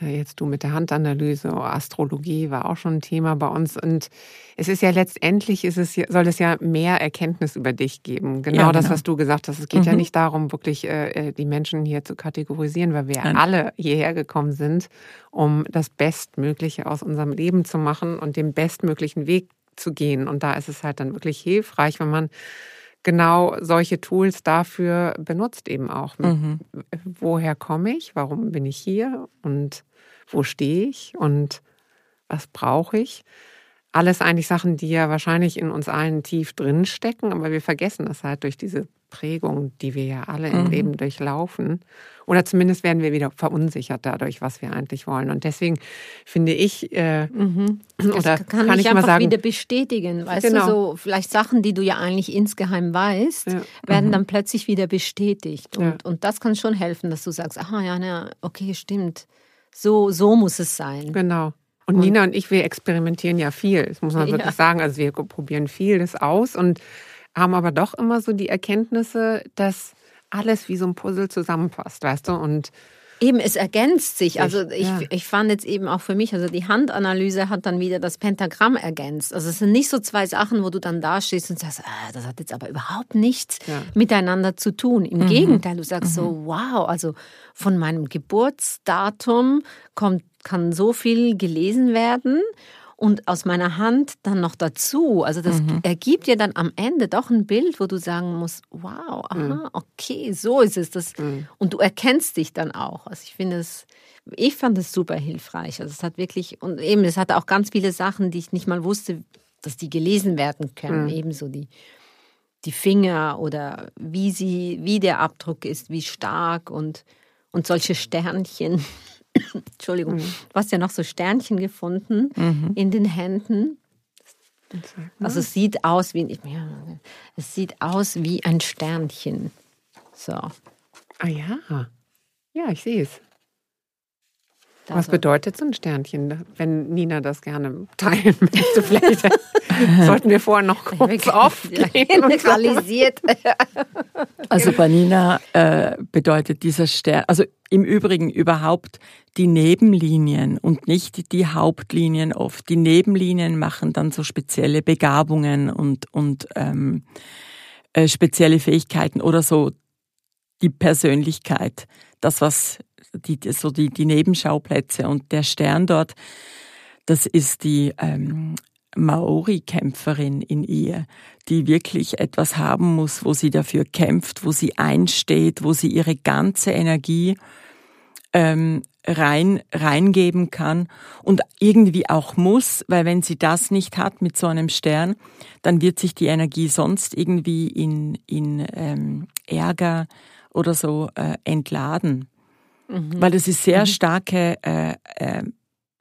jetzt du mit der Handanalyse, Astrologie war auch schon ein Thema bei uns. Und es ist ja letztendlich, ist es, soll es ja mehr Erkenntnis über dich geben. Genau, ja, genau. das, was du gesagt hast. Es geht mhm. ja nicht darum, wirklich äh, äh, die Menschen hier zu kategorisieren, weil wir Nein. alle hierher gekommen sind, um das Bestmögliche aus unserem Leben zu machen und den bestmöglichen Weg zu gehen. Und da ist es halt dann wirklich hilfreich, wenn man genau solche Tools dafür benutzt eben auch. Mhm. Woher komme ich? Warum bin ich hier? Und wo stehe ich? Und was brauche ich? Alles eigentlich Sachen, die ja wahrscheinlich in uns allen tief drin stecken, aber wir vergessen das halt durch diese Prägung, die wir ja alle im mhm. Leben durchlaufen. Oder zumindest werden wir wieder verunsichert dadurch, was wir eigentlich wollen. Und deswegen finde ich, äh, mhm. oder kann, kann ich, ich einfach mal sagen, wieder bestätigen. Weißt genau. du, so vielleicht Sachen, die du ja eigentlich insgeheim weißt, ja. werden mhm. dann plötzlich wieder bestätigt. Und, ja. und das kann schon helfen, dass du sagst, aha, ja, na, okay, stimmt. So, so muss es sein. Genau. Und, Nina und ich, wir experimentieren ja viel. Das muss man wirklich ja. sagen. Also wir probieren vieles aus und haben aber doch immer so die Erkenntnisse, dass alles wie so ein Puzzle zusammenpasst, weißt du? Und Eben, es ergänzt sich. Also ich, ja. ich fand jetzt eben auch für mich, also die Handanalyse hat dann wieder das Pentagramm ergänzt. Also es sind nicht so zwei Sachen, wo du dann da stehst und sagst, ah, das hat jetzt aber überhaupt nichts ja. miteinander zu tun. Im mhm. Gegenteil, du sagst mhm. so, wow, also von meinem Geburtsdatum kommt, kann so viel gelesen werden und aus meiner Hand dann noch dazu. Also das mhm. ergibt dir dann am Ende doch ein Bild, wo du sagen musst, wow, aha, mhm. okay, so ist es. Das. Mhm. Und du erkennst dich dann auch. Also ich finde es, ich fand es super hilfreich. Also es hat wirklich, und eben, es hat auch ganz viele Sachen, die ich nicht mal wusste, dass die gelesen werden können. Mhm. Ebenso die, die Finger oder wie sie, wie der Abdruck ist, wie stark und, und solche Sternchen. Entschuldigung, mhm. du hast ja noch so Sternchen gefunden mhm. in den Händen. Also es sieht aus wie ja, es sieht aus wie ein Sternchen. So. Ah ja. Ja, ich sehe es. Was bedeutet so ein Sternchen, wenn Nina das gerne teilen möchte? Vielleicht sollten wir vorher noch kurz aufklären. Neutralisiert. Also bei Nina äh, bedeutet dieser Stern, also im Übrigen überhaupt die Nebenlinien und nicht die Hauptlinien oft. Die Nebenlinien machen dann so spezielle Begabungen und, und ähm, äh, spezielle Fähigkeiten oder so die Persönlichkeit. Das, was die, so die, die Nebenschauplätze. Und der Stern dort, das ist die ähm, Maori-Kämpferin in ihr, die wirklich etwas haben muss, wo sie dafür kämpft, wo sie einsteht, wo sie ihre ganze Energie ähm, rein reingeben kann und irgendwie auch muss, weil wenn sie das nicht hat mit so einem Stern, dann wird sich die Energie sonst irgendwie in in ähm, Ärger oder so äh, entladen. Mhm. Weil das ist sehr mhm. starke äh, äh,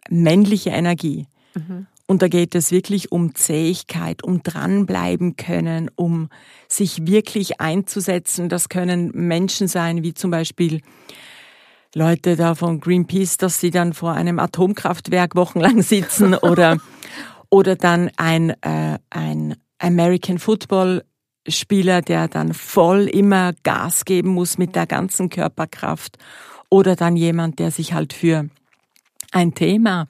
männliche Energie. Mhm. Und da geht es wirklich um Zähigkeit, um dranbleiben können, um sich wirklich einzusetzen. Das können Menschen sein, wie zum Beispiel Leute da von Greenpeace, dass sie dann vor einem Atomkraftwerk wochenlang sitzen oder, oder dann ein, äh, ein American Football Spieler, der dann voll immer Gas geben muss mit der ganzen Körperkraft oder dann jemand, der sich halt für ein Thema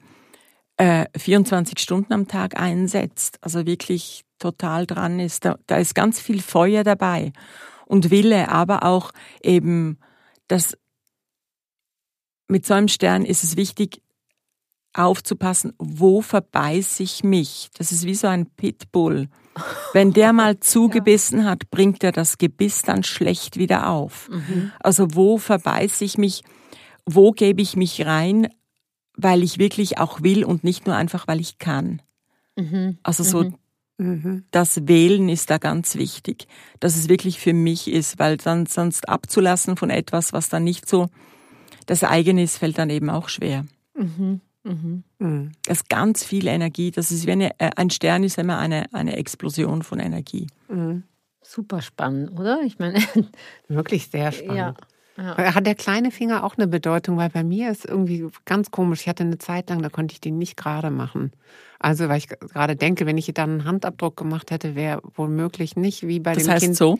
äh, 24 Stunden am Tag einsetzt. Also wirklich total dran ist. Da, da ist ganz viel Feuer dabei und Wille, aber auch eben, dass mit so einem Stern ist es wichtig, aufzupassen, wo verbeiß ich mich? Das ist wie so ein Pitbull. Wenn der mal zugebissen hat, bringt er das Gebiss dann schlecht wieder auf. Mhm. Also wo verbeiß ich mich? Wo gebe ich mich rein, weil ich wirklich auch will und nicht nur einfach, weil ich kann? Mhm. Also so mhm. das Wählen ist da ganz wichtig, dass es wirklich für mich ist, weil dann sonst abzulassen von etwas, was dann nicht so das eigene ist, fällt dann eben auch schwer. Mhm. Mhm. mhm. Das ist ganz viel Energie. Das ist wie eine, äh, ein Stern ist immer eine, eine Explosion von Energie. Mhm. Super spannend, oder? Ich meine. Wirklich sehr spannend. Ja. Ja. Hat der kleine Finger auch eine Bedeutung? Weil bei mir ist irgendwie ganz komisch. Ich hatte eine Zeit lang, da konnte ich den nicht gerade machen. Also, weil ich gerade denke, wenn ich dann einen Handabdruck gemacht hätte, wäre womöglich nicht wie bei das dem heißt Kind. so?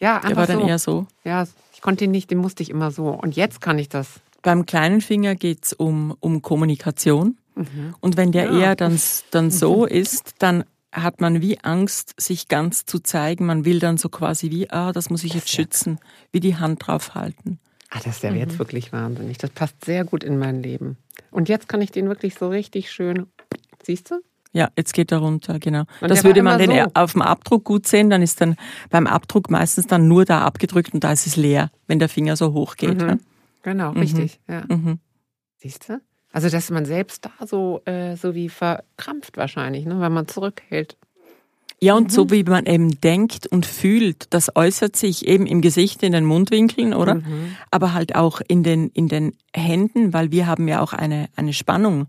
Ja, einfach Der war so. dann eher so. Ja, ich konnte ihn nicht, den musste ich immer so. Und jetzt kann ich das. Beim kleinen Finger geht es um, um Kommunikation. Mhm. Und wenn der ja. eher dann, dann so mhm. ist, dann hat man wie Angst, sich ganz zu zeigen. Man will dann so quasi wie, ah, das muss ich jetzt schützen, wie die Hand drauf halten. Ah, das ist ja mhm. jetzt wirklich wahnsinnig. Das passt sehr gut in mein Leben. Und jetzt kann ich den wirklich so richtig schön, siehst du? Ja, jetzt geht er runter, genau. Und das würde man den so. auf dem Abdruck gut sehen, dann ist dann beim Abdruck meistens dann nur da abgedrückt und da ist es leer, wenn der Finger so hoch geht. Mhm. Ja? Genau, mhm. richtig. Ja. Mhm. Siehst du? Also, dass man selbst da so, äh, so wie verkrampft wahrscheinlich, ne, weil man zurückhält. Ja, und mhm. so wie man eben denkt und fühlt, das äußert sich eben im Gesicht, in den Mundwinkeln, oder? Mhm. Aber halt auch in den, in den Händen, weil wir haben ja auch eine, eine Spannung,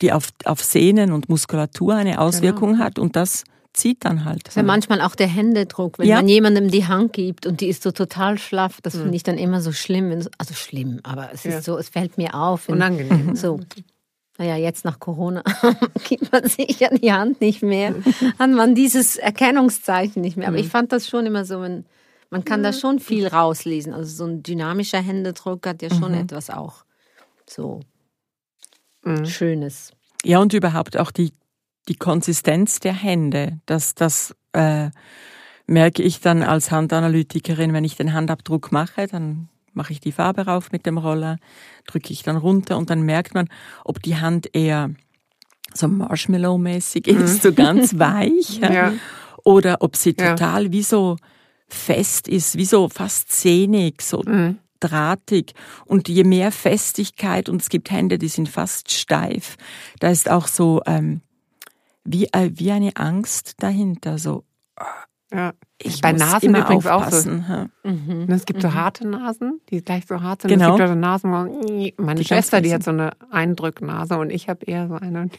die auf, auf Sehnen und Muskulatur eine Auswirkung genau. hat und das zieht dann halt. Ja manchmal auch der Händedruck, wenn ja. man jemandem die Hand gibt und die ist so total schlaff, das finde ich dann immer so schlimm. Also schlimm, aber es ist ja. so, es fällt mir auf. Unangenehm. So. Naja, jetzt nach Corona gibt man sich ja die Hand nicht mehr, hat man dieses Erkennungszeichen nicht mehr. Aber ich mhm. fand das schon immer so, wenn, man kann da schon viel rauslesen. Also so ein dynamischer Händedruck hat ja schon mhm. etwas auch so mhm. Schönes. Ja, und überhaupt auch die die Konsistenz der Hände. Das, das äh, merke ich dann als Handanalytikerin, wenn ich den Handabdruck mache, dann mache ich die Farbe rauf mit dem Roller, drücke ich dann runter und dann merkt man, ob die Hand eher so Marshmallow-mäßig ist, so ganz weich, ja. oder ob sie total ja. wie so fest ist, wie so fast zähnig, so mhm. drahtig. Und je mehr Festigkeit, und es gibt Hände, die sind fast steif, da ist auch so ähm, wie, äh, wie eine Angst dahinter. So, ja. Ich Bei Nasen immer übrigens aufpassen. auch so. Mhm. Es gibt so mhm. harte Nasen, die gleich so hart sind. Genau. Es gibt so Nasen, wo, meine die Schwester, die hat so eine Eindrücknase und ich habe eher so eine.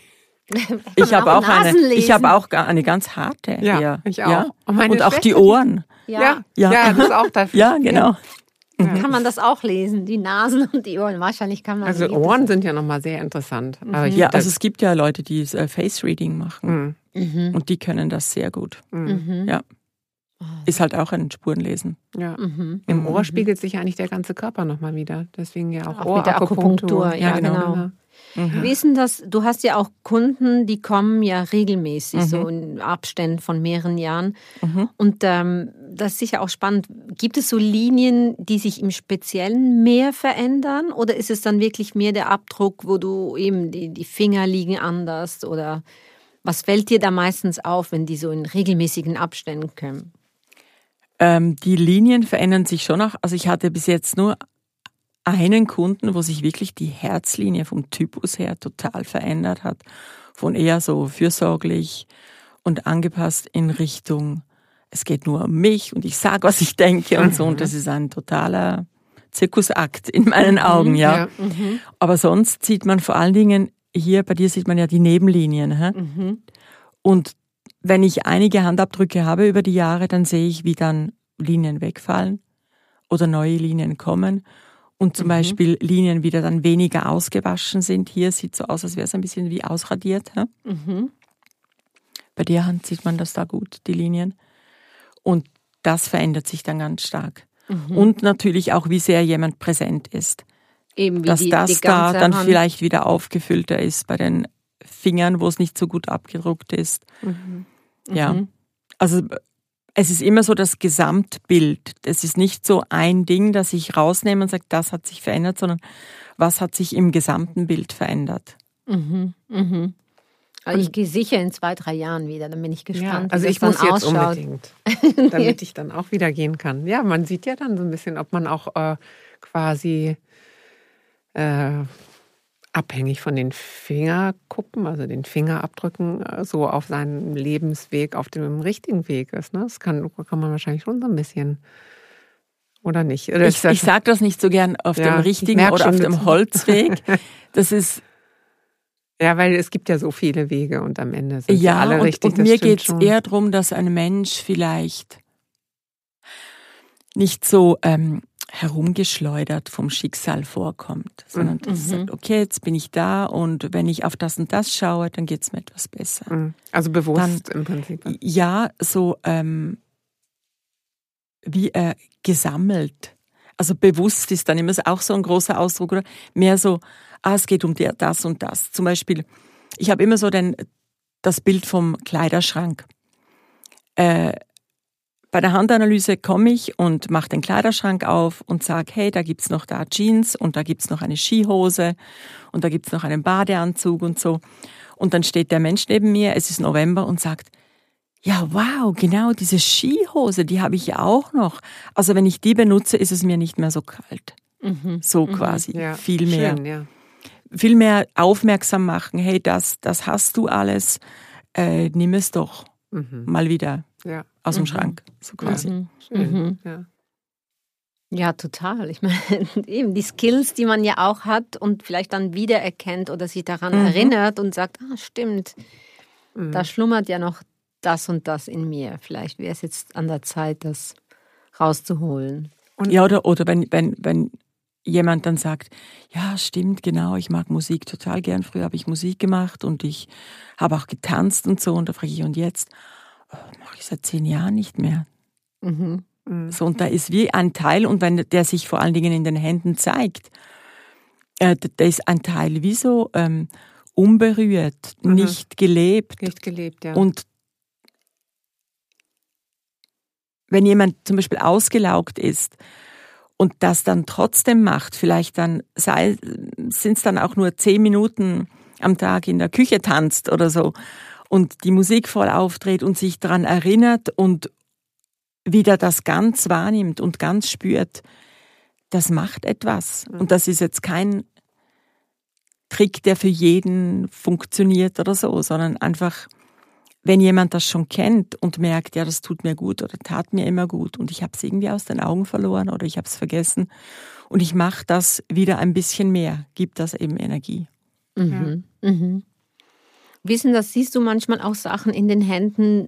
ich habe auch, eine, ich habe auch eine ganz harte. Ja, eher. ich auch. Ja. Und, und auch die Ohren. Ja. Ja. ja, ja, das ist auch dafür. Ja, genau. Mhm. Kann man das auch lesen, die Nasen und die Ohren? Wahrscheinlich kann man. Also Ohren sind ja nochmal sehr interessant. Mhm. ja, also es gibt ja Leute, die äh, Face Reading machen mhm. und die können das sehr gut. Mhm. Ja. Oh. Ist halt auch ein Spurenlesen. Ja. Mhm. Im Ohr spiegelt sich eigentlich der ganze Körper nochmal wieder. Deswegen ja auch, auch mit der Akupunktur. Ja, genau. genau. Mhm. Wie ist denn das? Du hast ja auch Kunden, die kommen ja regelmäßig, mhm. so in Abständen von mehreren Jahren. Mhm. Und ähm, das ist sicher auch spannend. Gibt es so Linien, die sich im Speziellen mehr verändern? Oder ist es dann wirklich mehr der Abdruck, wo du eben die, die Finger liegen anders? Oder was fällt dir da meistens auf, wenn die so in regelmäßigen Abständen kommen? Ähm, die Linien verändern sich schon auch. Also ich hatte bis jetzt nur einen Kunden, wo sich wirklich die Herzlinie vom Typus her total verändert hat. Von eher so fürsorglich und angepasst in Richtung, es geht nur um mich und ich sage, was ich denke und so. Und das ist ein totaler Zirkusakt in meinen mhm, Augen, ja. ja. Mhm. Aber sonst sieht man vor allen Dingen, hier bei dir sieht man ja die Nebenlinien. Hä? Mhm. Und wenn ich einige Handabdrücke habe über die Jahre, dann sehe ich, wie dann Linien wegfallen oder neue Linien kommen und zum mhm. Beispiel Linien wieder dann weniger ausgewaschen sind. Hier sieht so aus, als wäre es ein bisschen wie ausradiert. Mhm. Bei der Hand sieht man das da gut, die Linien. Und das verändert sich dann ganz stark. Mhm. Und natürlich auch, wie sehr jemand präsent ist. Eben wie Dass die, das die da dann Hand. vielleicht wieder aufgefüllter ist bei den Fingern, wo es nicht so gut abgedruckt ist. Mhm. Ja. Also es ist immer so das Gesamtbild. Es ist nicht so ein Ding, das ich rausnehme und sage, das hat sich verändert, sondern was hat sich im gesamten Bild verändert. Mhm. Mhm. Also ich gehe sicher in zwei, drei Jahren wieder, dann bin ich gespannt. Ja, also wie ich das muss dann jetzt ausschaut. unbedingt, damit ich dann auch wieder gehen kann. Ja, man sieht ja dann so ein bisschen, ob man auch äh, quasi äh, abhängig von den Fingerkuppen, also den Fingerabdrücken, äh, so auf seinem Lebensweg auf dem richtigen Weg ist. Ne? Das kann, kann man wahrscheinlich schon so ein bisschen. Oder nicht? Oder Ich, ich sage das nicht so gern auf Ja, dem ich richtigen oder auf dem Holzweg. Das ist ja, weil es gibt ja so viele Wege und am Ende sind ja alle und, richtig. und das mir geht es eher darum, dass ein Mensch vielleicht nicht so ähm, herumgeschleudert vom Schicksal vorkommt, sondern dass er sagt, okay, jetzt bin ich da und wenn ich auf das und das schaue, dann geht es mir etwas besser. Mhm. Also bewusst im Prinzip. Ja, so ähm, wie äh, gesammelt. Also bewusst ist dann immer auch so ein großer Ausdruck, oder? Mehr so, ah, es geht um der, das und das. Zum Beispiel, ich habe immer so den, das Bild vom Kleiderschrank. Äh, bei der Handanalyse komme ich und mache den Kleiderschrank auf und sage, hey, da gibt's noch da Jeans und da gibt's noch eine Skihose und da gibt's noch einen Badeanzug und so. Und dann steht der Mensch neben mir, es ist November und sagt, ja, wow, genau, diese Skihose, die habe ich ja auch noch. Also wenn ich die benutze, ist es mir nicht mehr so kalt. So quasi, Ja, viel mehr. Schön, ja. Viel mehr aufmerksam machen, hey, das, das hast du alles, äh, nimm es doch Mhm. mal wieder Ja, aus dem Schrank, so quasi. Mhm. Mhm. Ja. Ja, total. Ich meine, eben die Skills, die man ja auch hat und vielleicht dann wiedererkennt oder sich daran Mhm. erinnert und sagt, ah, stimmt, Mhm. da schlummert ja noch das und das in mir. Vielleicht wäre es jetzt an der Zeit, das rauszuholen. Ja, oder, oder wenn, wenn, wenn jemand dann sagt, ja, stimmt, genau, ich mag Musik total gern. Früher habe ich Musik gemacht und ich habe auch getanzt und so. Und da frage ich, und jetzt? Oh, mache ich seit zehn Jahren nicht mehr. Mhm. So, und da ist wie ein Teil, und wenn der sich vor allen Dingen in den Händen zeigt, äh, da ist ein Teil wie so ähm, unberührt, Mhm. nicht gelebt. Nicht gelebt, ja. Und wenn jemand zum Beispiel ausgelaugt ist und das dann trotzdem macht, vielleicht dann sind es dann auch nur zehn Minuten am Tag in der Küche tanzt oder so und die Musik voll aufdreht und sich daran erinnert und wieder das ganz wahrnimmt und ganz spürt, das macht etwas. Und das ist jetzt kein Trick, der für jeden funktioniert oder so, sondern einfach, wenn jemand das schon kennt und merkt, ja, das tut mir gut oder tat mir immer gut und ich habe es irgendwie aus den Augen verloren oder ich habe es vergessen und ich mache das wieder ein bisschen mehr, gibt das eben Energie. Mhm. Mhm. Wissen, das siehst du manchmal auch Sachen in den Händen,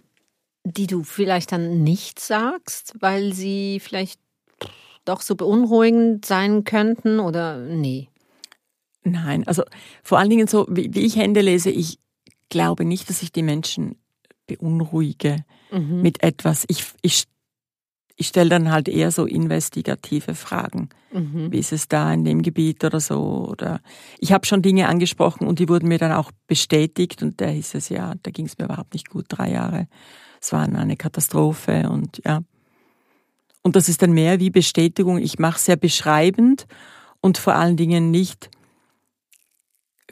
die du vielleicht dann nicht sagst, weil sie vielleicht doch so beunruhigend sein könnten oder nee? Nein, also vor allen Dingen so, wie, wie ich Hände lese, ich glaube nicht, dass ich die Menschen beunruhige Mhm. mit etwas. Ich, ich, ich stelle dann halt eher so investigative Fragen. Mhm. Wie ist es da in dem Gebiet oder so? Oder ich habe schon Dinge angesprochen und die wurden mir dann auch bestätigt und da hieß es ja, da ging es mir überhaupt nicht gut, drei Jahre. Es war eine Katastrophe und ja. Und das ist dann mehr wie Bestätigung. Ich mache sehr beschreibend und vor allen Dingen nicht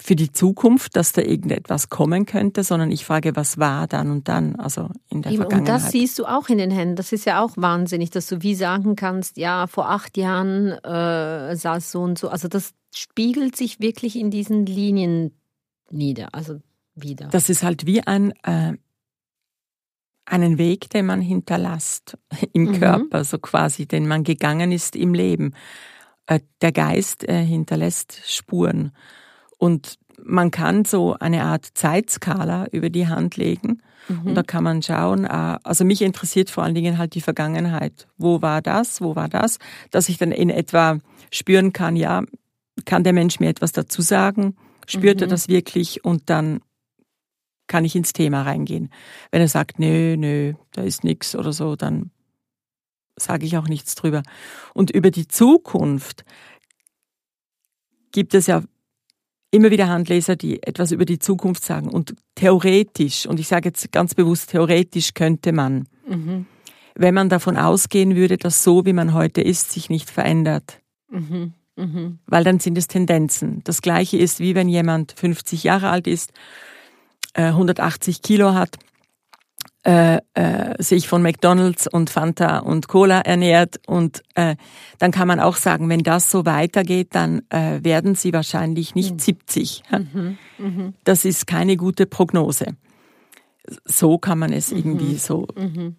für die Zukunft, dass da irgendetwas kommen könnte, sondern ich frage, was war dann und dann, also in der Eben, und Vergangenheit. das siehst du auch in den Händen. Das ist ja auch wahnsinnig, dass du wie sagen kannst, ja, vor acht Jahren äh, sah es so und so. Also das spiegelt sich wirklich in diesen Linien nieder, also wieder. Das ist halt wie ein, äh, einen Weg, den man hinterlässt im Mhm. Körper, so quasi, den man gegangen ist im Leben. Äh, der Geist äh, hinterlässt Spuren. Und man kann so eine Art Zeitskala über die Hand legen. Mhm. Und da kann man schauen, äh, also mich interessiert vor allen Dingen halt die Vergangenheit. Wo war das? Wo war das? Dass ich dann in etwa spüren kann, ja, kann der Mensch mir etwas dazu sagen? Spürt er Mhm. das wirklich? Und dann kann ich ins Thema reingehen. Wenn er sagt, nö, nö, da ist nichts oder so, dann sage ich auch nichts drüber. Und über die Zukunft gibt es ja immer wieder Handleser, die etwas über die Zukunft sagen. Und theoretisch, und ich sage jetzt ganz bewusst, theoretisch könnte man, mhm. wenn man davon ausgehen würde, dass so, wie man heute ist, sich nicht verändert. Mhm. Mhm. Weil dann sind es Tendenzen. Das gleiche ist, wie wenn jemand 50 Jahre alt ist, 180 äh, Kilo hat äh, äh, sich von McDonald's und Fanta und Cola ernährt. Und äh, dann kann man auch sagen, wenn das so weitergeht, dann äh, werden sie wahrscheinlich nicht mhm. 70. Mhm. Mhm. Das ist keine gute Prognose. So kann man es irgendwie mhm. so, mhm.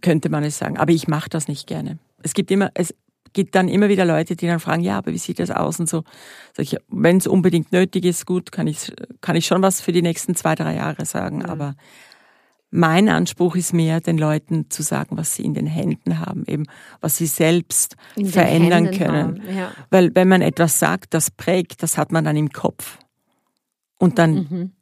könnte man es sagen. Aber ich mache das nicht gerne. Es gibt immer, es gibt dann immer wieder Leute, die dann fragen, ja, aber wie sieht das aus und so. Wenn es unbedingt nötig ist, gut, kann ich, kann ich schon was für die nächsten zwei, drei Jahre sagen. Aber mein Anspruch ist mehr, den Leuten zu sagen, was sie in den Händen haben, eben was sie selbst in verändern können. ja. Weil wenn man etwas sagt, das prägt, das hat man dann im Kopf. Und dann mhm.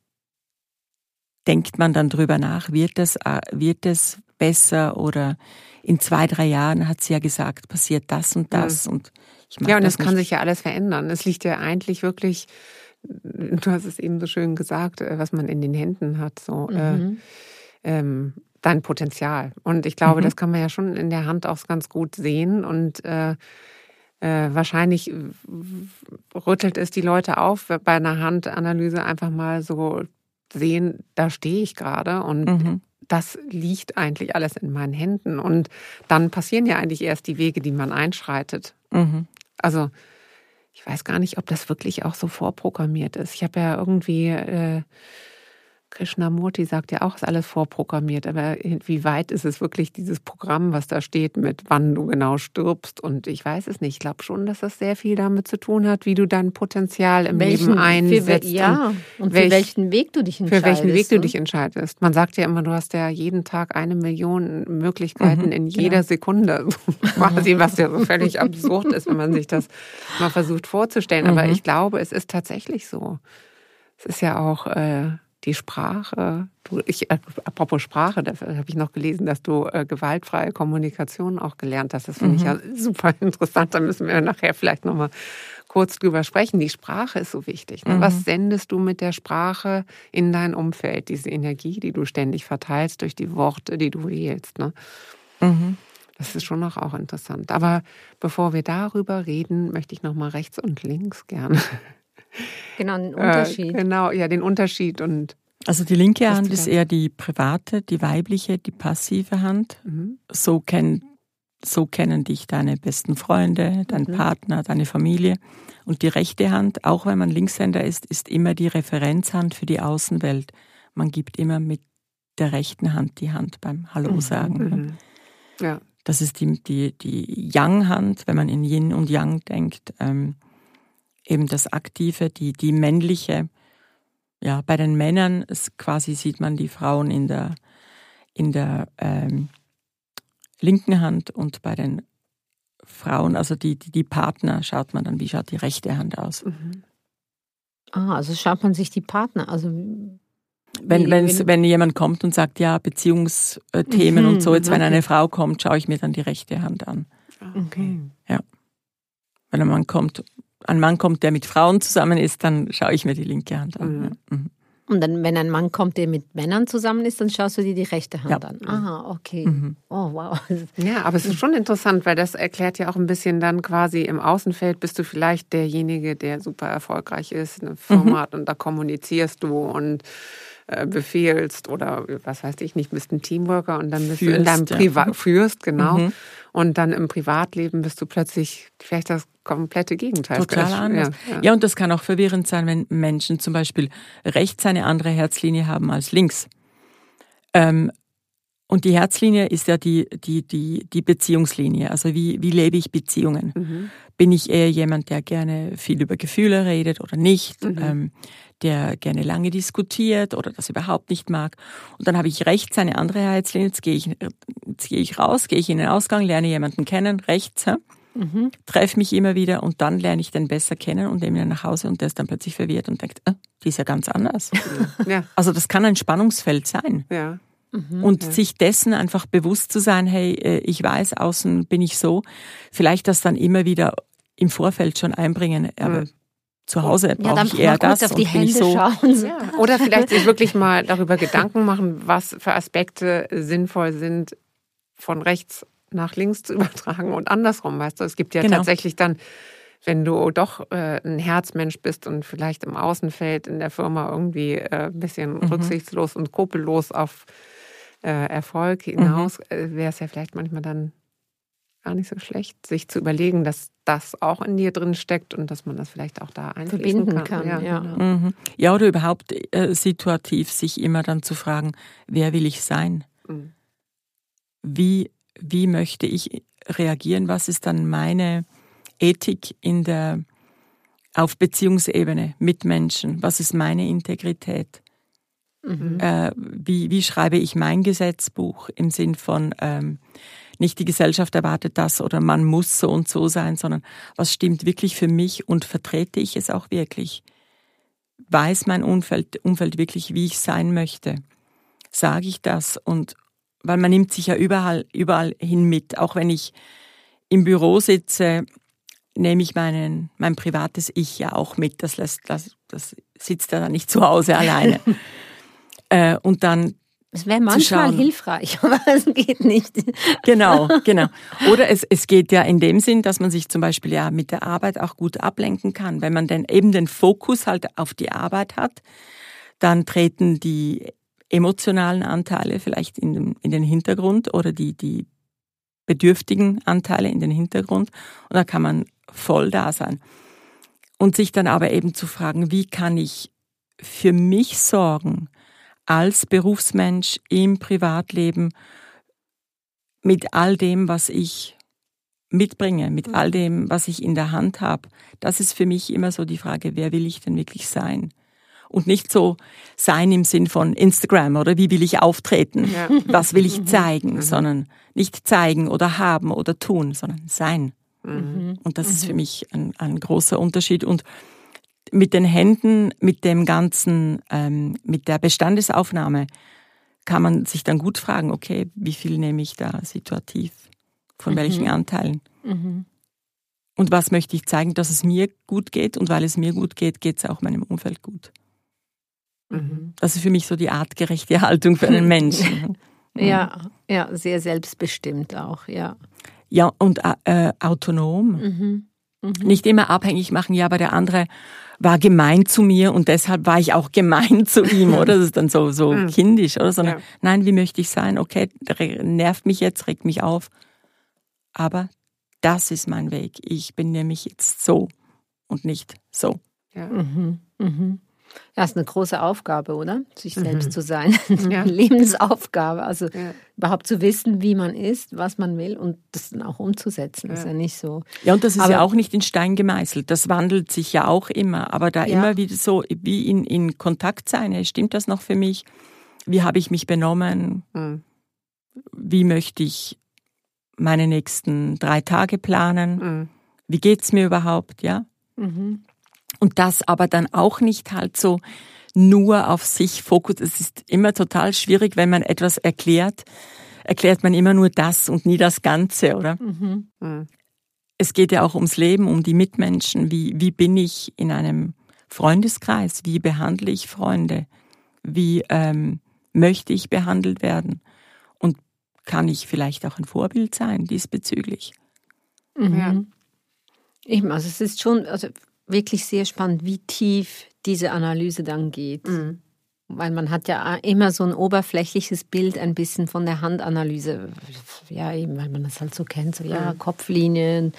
denkt man dann drüber nach, wird es, äh, wird es besser oder in zwei, drei Jahren hat sie ja gesagt, passiert das und das. Mhm. Und ich ja, und es kann sich ja alles verändern. Es liegt ja eigentlich wirklich, du hast es eben so schön gesagt, äh, was man in den Händen hat. So, äh, mhm. äh, ähm, dein Potenzial. Und ich glaube, mhm. das kann man ja schon in der Hand auch ganz gut sehen. Und äh, äh, wahrscheinlich rüttelt es die Leute auf, bei einer Handanalyse einfach mal so sehen, da stehe ich gerade und mhm. das liegt eigentlich alles in meinen Händen. Und dann passieren ja eigentlich erst die Wege, die man einschreitet. Mhm. Also ich weiß gar nicht, ob das wirklich auch so vorprogrammiert ist. Ich habe ja irgendwie äh, Krishnamurti sagt ja auch, ist alles vorprogrammiert, aber wie weit ist es wirklich dieses Programm, was da steht, mit wann du genau stirbst? Und ich weiß es nicht. Ich glaube schon, dass das sehr viel damit zu tun hat, wie du dein Potenzial im welchen, Leben einsetzt. Für, ja, und, und welch, für welchen Weg du dich entscheidest. Für welchen Weg du dich entscheidest. Man sagt ja immer, du hast ja jeden Tag eine Million Möglichkeiten mhm, in jeder genau. Sekunde. Quasi, was ja so völlig absurd ist, wenn man sich das mal versucht vorzustellen. Aber mhm. ich glaube, es ist tatsächlich so. Es ist ja auch. Äh, die Sprache. Du, ich, äh, apropos Sprache, da habe ich noch gelesen, dass du äh, gewaltfreie Kommunikation auch gelernt hast. Das finde mhm. ich ja super interessant. Da müssen wir nachher vielleicht nochmal kurz drüber sprechen. Die Sprache ist so wichtig. Ne? Mhm. Was sendest du mit der Sprache in dein Umfeld? Diese Energie, die du ständig verteilst durch die Worte, die du wählst. Ne? Mhm. Das ist schon noch auch interessant. Aber bevor wir darüber reden, möchte ich nochmal rechts und links gerne Genau, den Unterschied. Äh, genau, ja, den Unterschied und also die linke Hand ist eher die private, die weibliche, die passive Hand. Mhm. So, kenn, so kennen dich deine besten Freunde, dein mhm. Partner, deine Familie. Und die rechte Hand, auch wenn man Linkshänder ist, ist immer die Referenzhand für die Außenwelt. Man gibt immer mit der rechten Hand die Hand beim Hallo mhm. sagen. Mhm. Ja. Das ist die, die, die Yang-Hand, wenn man in Yin und Yang denkt. Ähm, eben das Aktive, die, die männliche. Ja, bei den Männern ist quasi sieht man die Frauen in der, in der ähm, linken Hand und bei den Frauen, also die, die, die, Partner, schaut man dann, wie schaut die rechte Hand aus. Mhm. Ah, also schaut man sich die Partner, also wenn, wenn, wenn jemand kommt und sagt, ja, Beziehungsthemen mhm, und so, jetzt okay. wenn eine Frau kommt, schaue ich mir dann die rechte Hand an. Okay. Ja. Wenn ein Mann kommt, ein Mann kommt, der mit Frauen zusammen ist, dann schaue ich mir die linke Hand an. Mhm. Ja. Mhm. Und dann, wenn ein Mann kommt, der mit Männern zusammen ist, dann schaust du dir die rechte Hand ja. an. Aha, okay. Mhm. Oh, wow. Ja, aber es ist schon interessant, weil das erklärt ja auch ein bisschen dann quasi im Außenfeld bist du vielleicht derjenige, der super erfolgreich ist, eine Firma hat mhm. und da kommunizierst du und äh, befehlst oder was weiß ich nicht, bist ein Teamworker und dann bist führst, du in deinem Privat ja. führst, genau. Mhm. Und dann im Privatleben bist du plötzlich vielleicht das komplette Gegenteil. Total anders. Ja, ja. ja, und das kann auch verwirrend sein, wenn Menschen zum Beispiel rechts eine andere Herzlinie haben als links. Ähm, und die Herzlinie ist ja die, die, die, die Beziehungslinie. Also wie, wie lebe ich Beziehungen? Mhm. Bin ich eher jemand, der gerne viel über Gefühle redet oder nicht? Mhm. Ähm, der gerne lange diskutiert oder das überhaupt nicht mag. Und dann habe ich rechts eine andere Herzlinie. Jetzt gehe ich, jetzt gehe ich raus, gehe ich in den Ausgang, lerne jemanden kennen, rechts. Mhm. Treffe mich immer wieder und dann lerne ich den besser kennen und nehme ihn nach Hause und der ist dann plötzlich verwirrt und denkt, äh, die ist ja ganz anders. Ja. Also das kann ein Spannungsfeld sein. Ja. Mhm, und ja. sich dessen einfach bewusst zu sein, hey, äh, ich weiß, außen bin ich so. Vielleicht das dann immer wieder im Vorfeld schon einbringen, aber mhm. zu Hause brauche ja, ich eher das. auf die und bin ich Hände so, schauen. Ja. Oder vielleicht sich wirklich mal darüber Gedanken machen, was für Aspekte sinnvoll sind, von rechts nach links zu übertragen und andersrum, weißt du. Es gibt ja Genau. tatsächlich dann, wenn du doch äh, ein Herzmensch bist und vielleicht im Außenfeld in der Firma irgendwie äh, ein bisschen Mhm. rücksichtslos und skrupellos auf äh, Erfolg hinaus, äh, wäre es ja vielleicht manchmal dann gar nicht so schlecht, sich zu überlegen, dass das auch in dir drin steckt und dass man das vielleicht auch da einfließen Verbinden kann, ja. genau. Mhm. Ja, oder überhaupt äh, situativ sich immer dann zu fragen, wer will ich sein? Mhm. Wie, wie möchte ich reagieren? Was ist dann meine Ethik in der, auf Beziehungsebene mit Menschen? Was ist meine Integrität? Mhm. Äh, wie, wie schreibe ich mein Gesetzbuch im Sinn von, ähm, nicht die Gesellschaft erwartet das oder man muss so und so sein, sondern was stimmt wirklich für mich und vertrete ich es auch wirklich? Weiß mein Umfeld, Umfeld wirklich, wie ich sein möchte? Sage ich das? Und weil man nimmt sich ja überall, überall hin mit, auch wenn ich im Büro sitze, nehme ich meinen, mein privates Ich ja auch mit. Das, lässt, das, das sitzt ja dann nicht zu Hause alleine. äh, und dann Es wäre manchmal hilfreich, aber es geht nicht. Genau, genau. Oder es, es geht ja in dem Sinn, dass man sich zum Beispiel ja mit der Arbeit auch gut ablenken kann. Wenn man denn eben den Fokus halt auf die Arbeit hat, dann treten die emotionalen Anteile vielleicht in den, in den Hintergrund oder die, die bedürftigen Anteile in den Hintergrund. Und da kann man voll da sein. Und sich dann aber eben zu fragen, wie kann ich für mich sorgen als Berufsmensch im Privatleben mit all dem, was ich mitbringe, mit all dem, was ich in der Hand habe. Das ist für mich immer so die Frage, wer will ich denn wirklich sein? Und nicht so sein im Sinn von Instagram oder wie will ich auftreten, Ja. was will ich zeigen, sondern nicht zeigen oder haben oder tun, sondern sein. Mhm. Und das ist für mich ein, ein großer Unterschied. Und mit den Händen, mit dem ganzen, ähm, mit der Bestandesaufnahme kann man sich dann gut fragen, okay, wie viel nehme ich da situativ? Von welchen Anteilen? Mhm. Und was möchte ich zeigen, dass es mir gut geht? Und weil es mir gut geht, geht es auch meinem Umfeld gut. Mhm. Das ist für mich so die artgerechte Haltung für einen Menschen. Ja, ja, sehr selbstbestimmt auch, ja. Ja, und äh, autonom. Mhm. Nicht immer abhängig machen, ja, aber der andere war gemein zu mir und deshalb war ich auch gemein zu ihm, oder? Das ist dann so, so Mhm. kindisch, oder? Sondern, Ja. nein, wie möchte ich sein? Okay, nervt mich jetzt, regt mich auf. Aber das ist mein Weg. Ich bin nämlich jetzt so und nicht so. Ja. Mhm. Mhm. Ja, ist eine große Aufgabe, oder? Sich selbst zu sein. Ja. Eine Lebensaufgabe. Also Ja. überhaupt zu wissen, wie man ist, was man will und das dann auch umzusetzen. Ist Ja. ja nicht so. Ja, und das ist Aber- ja auch nicht in Stein gemeißelt. Das wandelt sich ja auch immer. Aber da Ja. immer wieder so, wie in, in Kontakt sein. Hey, Stimmt das noch für mich? Wie habe ich mich benommen? Mhm. Wie möchte ich meine nächsten drei Tage planen? Mhm. Wie geht's mir überhaupt? Ja. Mhm. Und das aber dann auch nicht halt so nur auf sich fokus. Es ist immer total schwierig, wenn man etwas erklärt, erklärt man immer nur das und nie das Ganze, oder? Mhm. Mhm. Es geht ja auch ums Leben, um die Mitmenschen. Wie, wie bin ich in einem Freundeskreis? Wie behandle ich Freunde? Wie ähm, möchte ich behandelt werden? Und kann ich vielleicht auch ein Vorbild sein diesbezüglich? Mhm. Ja. Eben, also es ist schon also wirklich sehr spannend, wie tief diese Analyse dann geht. Mhm. Weil man hat ja immer so ein oberflächliches Bild ein bisschen von der Handanalyse. Ja, eben, weil man das halt so kennt. So, ja, Mhm. Kopflinien,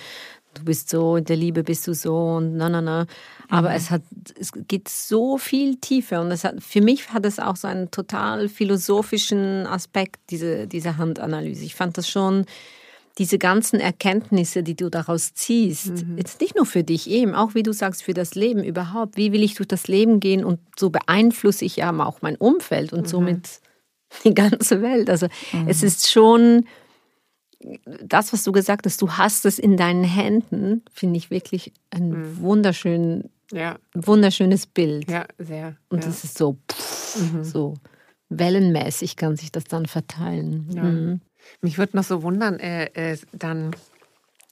du bist so, in der Liebe bist du so und na, na, na. Aber Mhm. es hat, es geht so viel tiefer und es hat, für mich hat es auch so einen total philosophischen Aspekt, diese, diese Handanalyse. Ich fand das schon, diese ganzen Erkenntnisse, die du daraus ziehst, jetzt nicht nur für dich eben, auch wie du sagst, für das Leben überhaupt. Wie will ich durch das Leben gehen und so beeinflusse ich ja auch mein Umfeld und somit die ganze Welt. Also es ist schon das, was du gesagt hast, du hast es in deinen Händen, finde ich wirklich ein wunderschön, Ja, wunderschönes Bild. ja, sehr. Und ja. es ist so, pff, so wellenmäßig kann sich das dann verteilen. Ja. Mich würde noch so wundern, äh, äh, dann,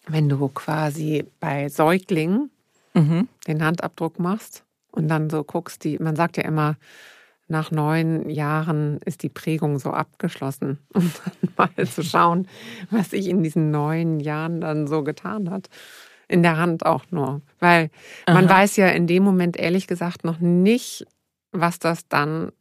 wenn du quasi bei Säuglingen mhm. den Handabdruck machst und dann so guckst, die, man sagt ja immer, nach neun Jahren ist die Prägung so abgeschlossen. Um dann mal zu schauen, was sich in diesen neun Jahren dann so getan hat. In der Hand auch nur. Weil man Aha. weiß ja in dem Moment ehrlich gesagt noch nicht, was das dann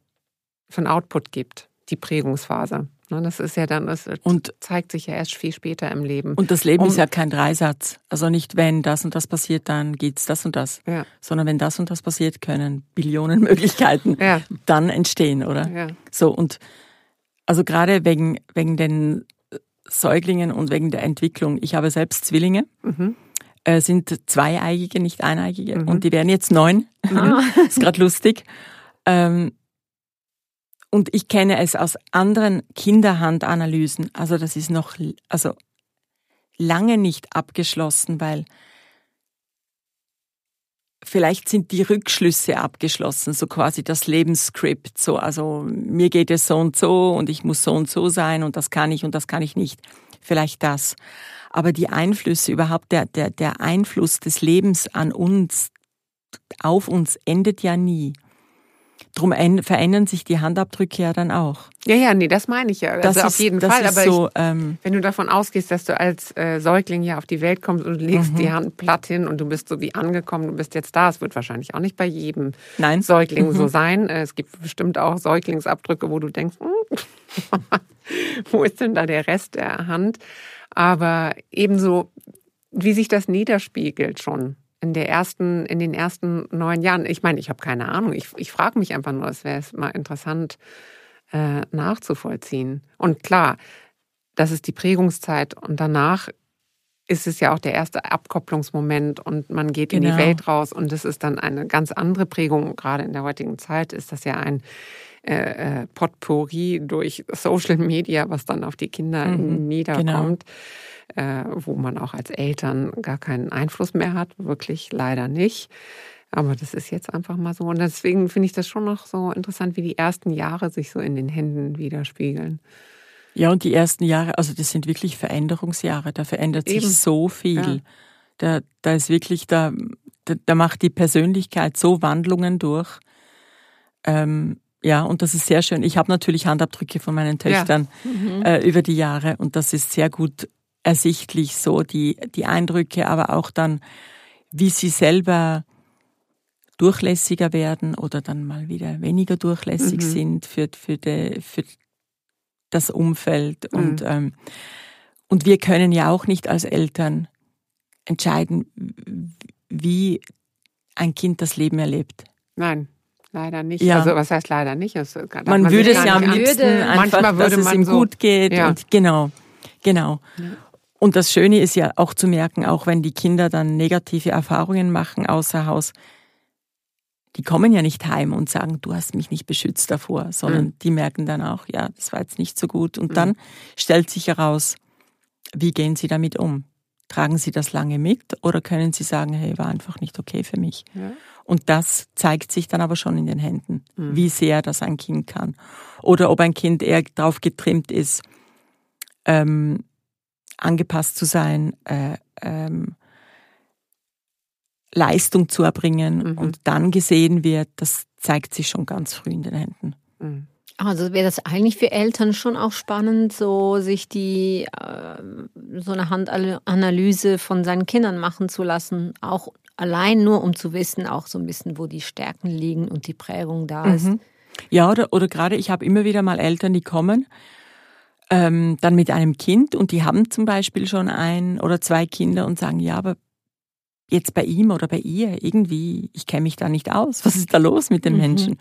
für ein Output gibt, die Prägungsphase. Ne, Das ist ja dann, das Und- zeigt sich ja erst viel später im Leben. Und das Leben Um- ist ja kein Dreisatz. Also nicht, wenn das und das passiert, dann geht's das und das. ja, Sondern wenn das und das passiert, können Billionen Möglichkeiten ja, dann entstehen, oder? ja. So, und also gerade wegen, wegen den Säuglingen und wegen der Entwicklung. Ich habe selbst Zwillinge, Mhm. äh, sind zweieigige, nicht eineigige. Mhm. Und die werden jetzt neun. Ah. ist gerade lustig. Ähm, und ich kenne es aus anderen Kinderhandanalysen. Also das ist noch also lange nicht abgeschlossen, weil vielleicht sind die Rückschlüsse abgeschlossen, so quasi das Lebensskript. So, also mir geht es so und so und ich muss so und so sein und das kann ich und das kann ich nicht. Vielleicht das. Aber die Einflüsse überhaupt, der, der, der Einfluss des Lebens an uns, auf uns endet ja nie. Drum en- verändern sich die Handabdrücke ja dann auch. Ja, ja, nee, das meine ich ja. Das Also ist, auf jeden das Fall. Ist Aber ich, so, ähm, Wenn du davon ausgehst, dass du als äh, Säugling hier auf die Welt kommst und legst Mhm. die Hand platt hin und du bist so wie angekommen, du bist jetzt da, es wird wahrscheinlich auch nicht bei jedem nein. Säugling Mhm. so sein. Äh, Es gibt bestimmt auch Säuglingsabdrücke, wo du denkst, hm, wo ist denn da der Rest der Hand? Aber ebenso, wie sich das niederspiegelt schon in der ersten, in den ersten neun Jahren. Ich meine, ich habe keine Ahnung. Ich, ich frage mich einfach nur, es wäre mal interessant äh, nachzuvollziehen. Und klar, das ist die Prägungszeit und danach ist es ja auch der erste Abkopplungsmoment und man geht in Genau. die Welt raus und es ist dann eine ganz andere Prägung. Gerade in der heutigen Zeit ist das ja ein äh, äh, Potpourri durch Social Media, was dann auf die Kinder Mhm, niederkommt, äh, wo man auch als Eltern gar keinen Einfluss mehr hat, wirklich leider nicht. Aber das ist jetzt einfach mal so. Und deswegen finde ich das schon noch so interessant, wie die ersten Jahre sich so in den Händen widerspiegeln. Ja, und die ersten Jahre, also das sind wirklich Veränderungsjahre. Da verändert sich Eben. so viel. Ja. Da, da ist wirklich, da, da, da macht die Persönlichkeit so Wandlungen durch. Ähm, ja, und das ist sehr schön. Ich habe natürlich Handabdrücke von meinen Töchtern äh, über die Jahre und das ist sehr gut ersichtlich, so die, die Eindrücke, aber auch dann, wie sie selber durchlässiger werden oder dann mal wieder weniger durchlässig Mhm. sind für, für, die, für das Umfeld. Mhm. Und, ähm, und wir können ja auch nicht als Eltern entscheiden, wie ein Kind das Leben erlebt. Nein, leider nicht. Ja. Also was heißt leider nicht? Darf Man, sich würde es ja am liebsten Würde- einfach, Manchmal würde dass es man ihm so- gut geht. Ja. Und genau, genau. Und das Schöne ist ja auch zu merken, auch wenn die Kinder dann negative Erfahrungen machen außer Haus, die kommen ja nicht heim und sagen, du hast mich nicht beschützt davor, sondern Mhm. die merken dann auch, ja, das war jetzt nicht so gut. Und dann stellt sich heraus, wie gehen sie damit um? Tragen sie das lange mit oder können sie sagen, hey, war einfach nicht okay für mich? Ja. Und das zeigt sich dann aber schon in den Händen, Mhm. wie sehr das ein Kind kann. Oder ob ein Kind eher darauf getrimmt ist, ähm, angepasst zu sein, äh, ähm, Leistung zu erbringen Mhm. und dann gesehen wird, das zeigt sich schon ganz früh in den Händen. Mhm. Also wäre das eigentlich für Eltern schon auch spannend, so sich die äh, so eine Handanalyse von seinen Kindern machen zu lassen, auch allein nur um zu wissen, auch so ein bisschen, wo die Stärken liegen und die Prägung da ist. Mhm. Ja, oder, oder gerade ich habe immer wieder mal Eltern, die kommen ähm, dann mit einem Kind und die haben zum Beispiel schon ein oder zwei Kinder und sagen, ja, aber jetzt bei ihm oder bei ihr irgendwie, ich kenne mich da nicht aus. Was ist da los mit den Mhm. Menschen?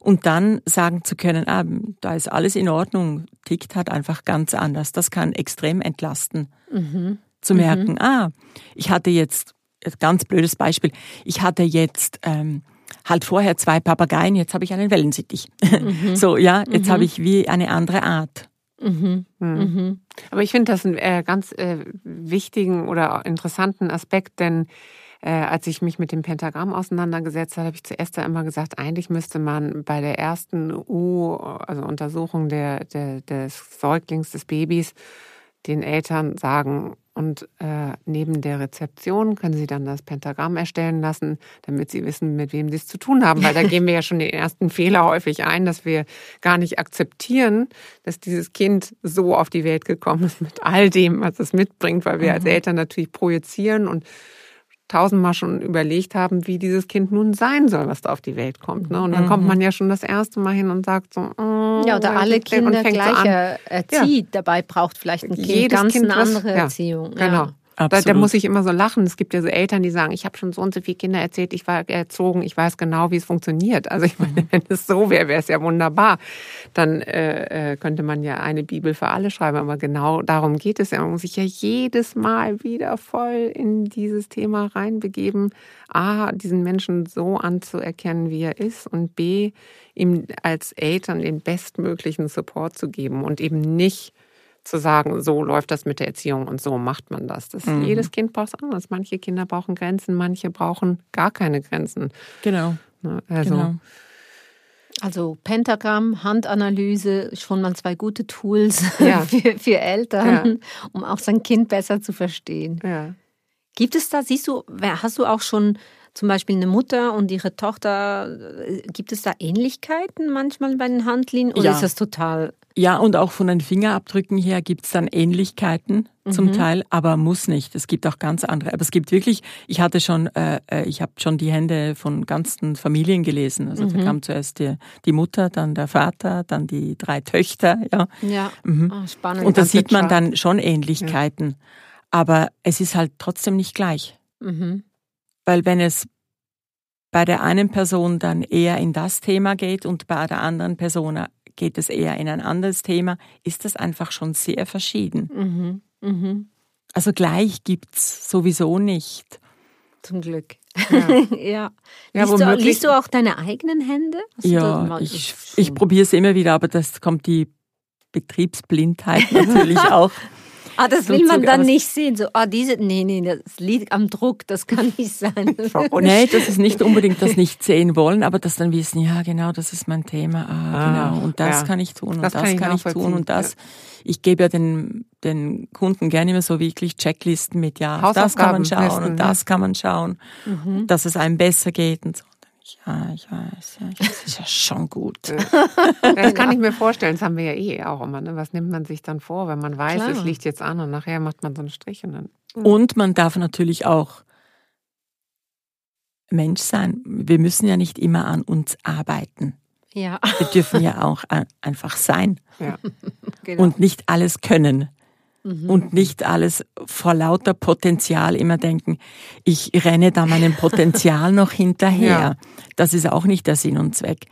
Und dann sagen zu können, ah, da ist alles in Ordnung, tickt halt einfach ganz anders. Das kann extrem entlasten. Mhm. Zu merken, ah, ich hatte jetzt, ganz blödes Beispiel, ich hatte jetzt ähm, halt vorher zwei Papageien, jetzt habe ich einen Wellensittich. So, ja, jetzt habe ich wie eine andere Art. Mhm. Mhm. Mhm. Aber ich finde das einen äh, ganz äh, wichtigen oder interessanten Aspekt, denn äh, als ich mich mit dem Pentagramm auseinandergesetzt habe, habe ich zuerst ja immer gesagt, eigentlich müsste man bei der ersten U, also Untersuchung der, der, des Säuglings, des Babys, den Eltern sagen, und äh, neben der Rezeption können Sie dann das Pentagramm erstellen lassen, damit Sie wissen, mit wem Sie es zu tun haben. Weil da gehen wir ja schon den ersten Fehler häufig ein, dass wir gar nicht akzeptieren, dass dieses Kind so auf die Welt gekommen ist mit all dem, was es mitbringt, weil wir mhm. als Eltern natürlich projizieren und tausendmal schon überlegt haben, wie dieses Kind nun sein soll, was da auf die Welt kommt. Ne? Und dann mhm. kommt man ja schon das erste Mal hin und sagt so, oh, ja, oder alle Kinder gleich so erzieht. Ja. Dabei braucht vielleicht ein Kind Jedes ganz kind eine andere was, Erziehung. Ja, genau. Da, da, muss ich immer so lachen. Es gibt ja so Eltern, die sagen, ich habe schon so und so viele Kinder erzählt, ich war erzogen, ich weiß genau, wie es funktioniert. Also ich meine, mhm. wenn es so wäre, wäre es ja wunderbar. Dann äh, äh, könnte man ja eine Bibel für alle schreiben. Aber genau darum geht es ja. Man muss sich ja jedes Mal wieder voll in dieses Thema reinbegeben. A, diesen Menschen so anzuerkennen, wie er ist und B, ihm als Eltern den bestmöglichen Support zu geben und eben nicht zu sagen, so läuft das mit der Erziehung und so macht man das. das mhm. Jedes Kind braucht es anders. Manche Kinder brauchen Grenzen, manche brauchen gar keine Grenzen. Genau. Ne, also, genau. Also Pentagramm, Handanalyse, schon mal zwei gute Tools ja. für, für, Eltern, ja. um auch sein Kind besser zu verstehen. Ja. Gibt es da, siehst du, hast du auch schon zum Beispiel eine Mutter und ihre Tochter, äh, gibt es da Ähnlichkeiten manchmal bei den Handlinien oder ja. ist das total ja, und auch von den Fingerabdrücken her gibt's dann Ähnlichkeiten mhm. zum Teil, aber muss nicht. Es gibt auch ganz andere. Aber es gibt wirklich, ich hatte schon, äh, äh ich habe schon die Hände von ganzen Familien gelesen. Also mhm. da kam zuerst die, die Mutter, dann der Vater, dann die drei Töchter. Ja, ja. Mhm. Oh, spannend. Und da sieht man dann schon Ähnlichkeiten. Ja. Aber es ist halt trotzdem nicht gleich. Mhm. Weil wenn es bei der einen Person dann eher in das Thema geht und bei der anderen Person geht es eher in ein anderes Thema, ist das einfach schon sehr verschieden. Mhm. Mhm. Also gleich gibt es sowieso nicht. Zum Glück. Ja. ja. Liest, ja du, liest, du, auch deine eigenen Hände? Hast ja, ich, ich probiere es immer wieder, aber das kommt die Betriebsblindheit natürlich auch Ah, das will man dann nicht sehen. So, ah, diese, nee, nee, das liegt am Druck, das kann nicht sein. nee, das ist nicht unbedingt das nicht sehen wollen, aber das dann wissen, ja, genau, das ist mein Thema. Ah, ah genau. Und das ja. kann ich tun und das, das kann ich, kann ich tun und das. Ja. Ich gebe ja den, den Kunden gerne immer so wirklich Checklisten mit, ja, das kann man schauen und das kann man schauen, mhm. dass es einem besser geht und so. Ja, ich weiß, ja, das ist ja schon gut. das kann ich mir vorstellen, das haben wir ja eh auch immer. Ne? Was nimmt man sich dann vor, wenn man weiß, Klar. es liegt jetzt an und nachher macht man so einen Strich und dann. Mhm. Und man darf natürlich auch Mensch sein. Wir müssen ja nicht immer an uns arbeiten. Ja. Wir dürfen ja auch einfach sein. Ja. Genau. Und nicht alles können mhm. und nicht alles vor lauter Potenzial immer denken, ich renne da meinem Potenzial noch hinterher. Ja. Das ist auch nicht der Sinn und Zweck.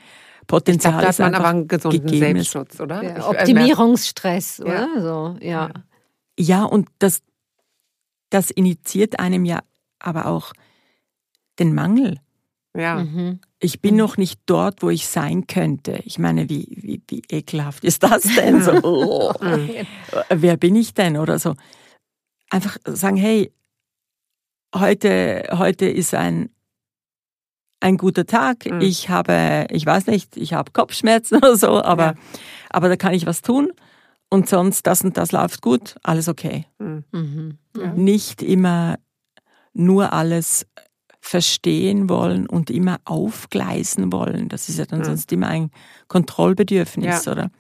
Potenzial glaub, ist man aber einen gesunden gegebenes. Selbstschutz, oder? Ja, äh, Optimierungsstress, ja. oder? So, ja. ja, und das, das initiiert einem ja aber auch den Mangel. Ja. Mhm. Ich bin noch nicht dort, wo ich sein könnte. Ich meine, wie, wie, wie ekelhaft ist das denn? So, oh, wer bin ich denn? Oder so. Einfach sagen, hey, heute, heute ist ein, ein guter Tag. Mhm. Ich habe, ich weiß nicht, ich habe Kopfschmerzen oder so, aber, ja. aber da kann ich was tun. Und sonst, das und das läuft gut, alles okay. Mhm. Mhm. Ja. Nicht immer nur alles verstehen wollen und immer aufgleisen wollen. Das ist ja dann mhm. sonst immer ein Kontrollbedürfnis, ja. oder?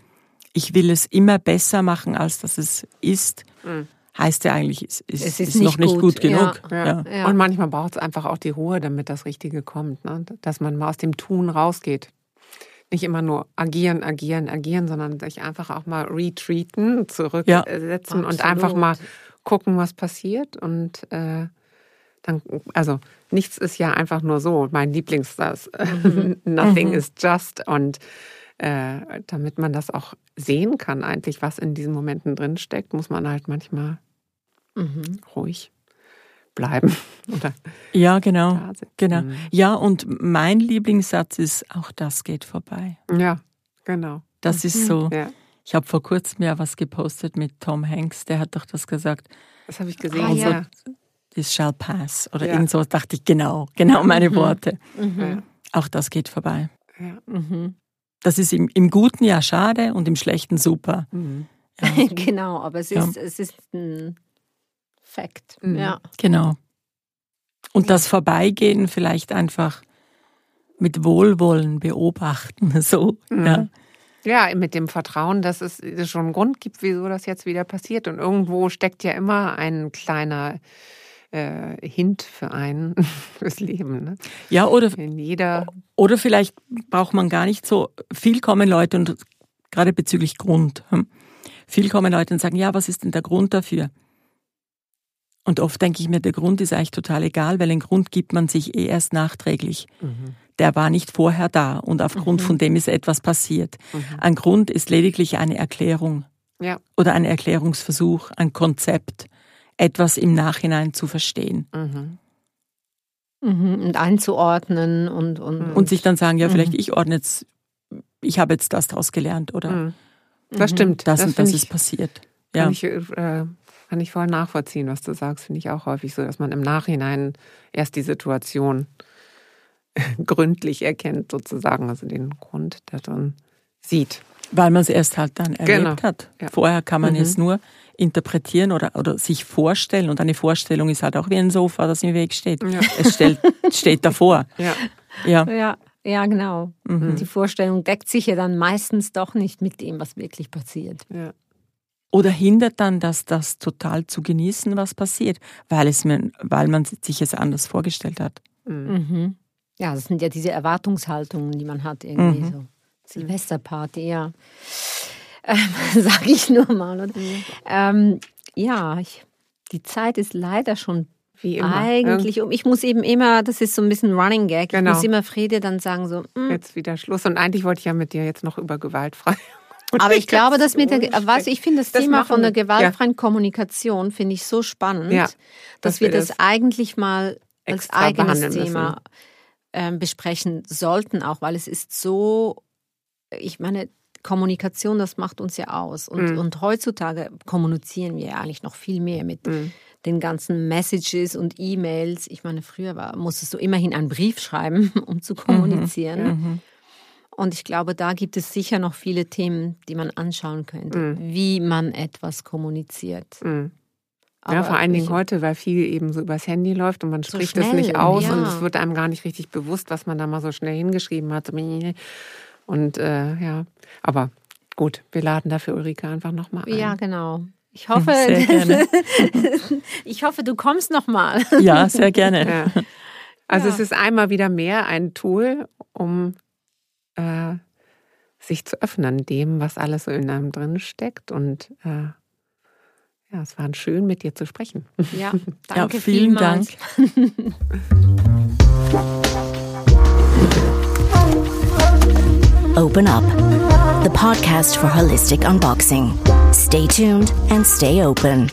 Ich will es immer besser machen, als dass es ist. Mhm. Heißt ja eigentlich, es ist, es ist, ist nicht noch nicht gut, gut genug. Ja. Ja. Und manchmal braucht es einfach auch die Ruhe, damit das Richtige kommt. Ne? Dass man mal aus dem Tun rausgeht nicht immer nur agieren, agieren, agieren, sondern sich einfach auch mal retreaten, zurücksetzen ja, und einfach mal gucken, was passiert und äh, dann, also nichts ist ja einfach nur so. Mein Lieblingssatz, mhm. nothing mhm. is just. Und äh, damit man das auch sehen kann, eigentlich, was in diesen Momenten drin steckt, muss man halt manchmal mhm. ruhig bleiben. Oder ja, genau. genau. Mhm. Ja, und mein Lieblingssatz ist, auch das geht vorbei. Ja, genau. Das ist so. Ja. Ich habe vor kurzem ja was gepostet mit Tom Hanks, der hat doch das gesagt. Das habe ich gesehen. Ah, ja this shall pass. Oder ja. irgend so dachte ich, genau, genau meine mhm. Worte. Mhm. Auch das geht vorbei. Ja. Mhm. Das ist im, im, Guten ja schade und im Schlechten super. Mhm. Ja. genau, aber es Ja. ist, es ist ein Fakt. Mhm. Ja. Genau. Und das Vorbeigehen vielleicht einfach mit Wohlwollen beobachten, so. Mhm. Ja. Ja, mit dem Vertrauen, dass es schon einen Grund gibt, wieso das jetzt wieder passiert. Und irgendwo steckt ja immer ein kleiner äh, Hint für einen fürs Leben. Ne? ja, oder In jeder. Oder vielleicht braucht man gar nicht so, viel kommen Leute und gerade bezüglich Grund, hm, viel kommen Leute und sagen, ja, was ist denn der Grund dafür? Und oft denke ich mir, der Grund ist eigentlich total egal, weil den Grund gibt man sich eh erst nachträglich. Mhm. Der war nicht vorher da und aufgrund von dem ist etwas passiert. Ein Grund ist lediglich eine Erklärung Ja. oder ein Erklärungsversuch, ein Konzept, etwas im Nachhinein zu verstehen. Mhm. Mhm. Und einzuordnen und, und, Und sich dann sagen, ja, vielleicht Mhm. ich ordne jetzt, ich habe jetzt das daraus gelernt oder Mhm. Das stimmt. das, und das finde ist ich, passiert. kann, Ja. ich, äh, kann ich voll nachvollziehen, was du sagst. Finde ich auch häufig so, dass man im Nachhinein erst die Situation gründlich erkennt, sozusagen, also den Grund darin sieht. Weil man es erst halt dann erlebt Genau. hat. Ja. Vorher kann man Mhm. es nur interpretieren oder, oder sich vorstellen. Und eine Vorstellung ist halt auch wie ein Sofa, das im Weg steht. Ja. Es stellt, steht davor. Ja. Ja. Ja, ja, genau. Mhm. Die Vorstellung deckt sich ja dann meistens doch nicht mit dem, was wirklich passiert. Ja. Oder hindert dann das, das total zu genießen, was passiert, weil, es man, weil man sich es anders vorgestellt hat. Mhm. Mhm. Ja, das sind ja diese Erwartungshaltungen, die man hat irgendwie Mhm. so. Silvesterparty, ja. Ähm, Sag ich nur mal. Und, ähm, ja, ich, die Zeit ist leider schon Wie immer. eigentlich um. Ich muss eben immer, das ist so ein bisschen Running Gag, Genau. ich muss immer Friede dann sagen so, mm, Jetzt wieder Schluss. Und eigentlich wollte ich ja mit dir jetzt noch über gewaltfrei. Aber ich glaube, dass mit der, was ich finde, das, Das Thema von der gewaltfreien Kommunikation finde ich so spannend, Ja, dass, dass wir das, das eigentlich mal als eigenes Thema ähm, besprechen sollten, auch weil es ist so, ich meine, Kommunikation, das macht uns ja aus. Und, Mhm. und heutzutage kommunizieren wir ja eigentlich noch viel mehr mit Mhm. den ganzen Messages und E-Mails. Ich meine, früher war, musstest du immerhin einen Brief schreiben, um zu kommunizieren. Mhm. Und ich glaube, da gibt es sicher noch viele Themen, die man anschauen könnte, Mhm. wie man etwas kommuniziert. Mhm. Aber ja, vor allen Dingen heute, weil viel eben so übers Handy läuft und man So spricht es schnell, nicht aus und ja. es wird einem gar nicht richtig bewusst, was man da mal so schnell hingeschrieben hat. Und äh, ja, aber gut, wir laden dafür Ulrike einfach nochmal ein. Ja, genau. Ich hoffe, ich hoffe, du kommst noch mal. Ja, sehr gerne. Ja. Also Ja. es ist einmal wieder mehr ein Tool, um äh, sich zu öffnen dem, was alles so in einem drin steckt. Und äh, ja, es war schön, mit dir zu sprechen. Ja, Ja, danke vielen vielmals. Dank. Open Up, the podcast for holistic unboxing. Stay tuned and stay open.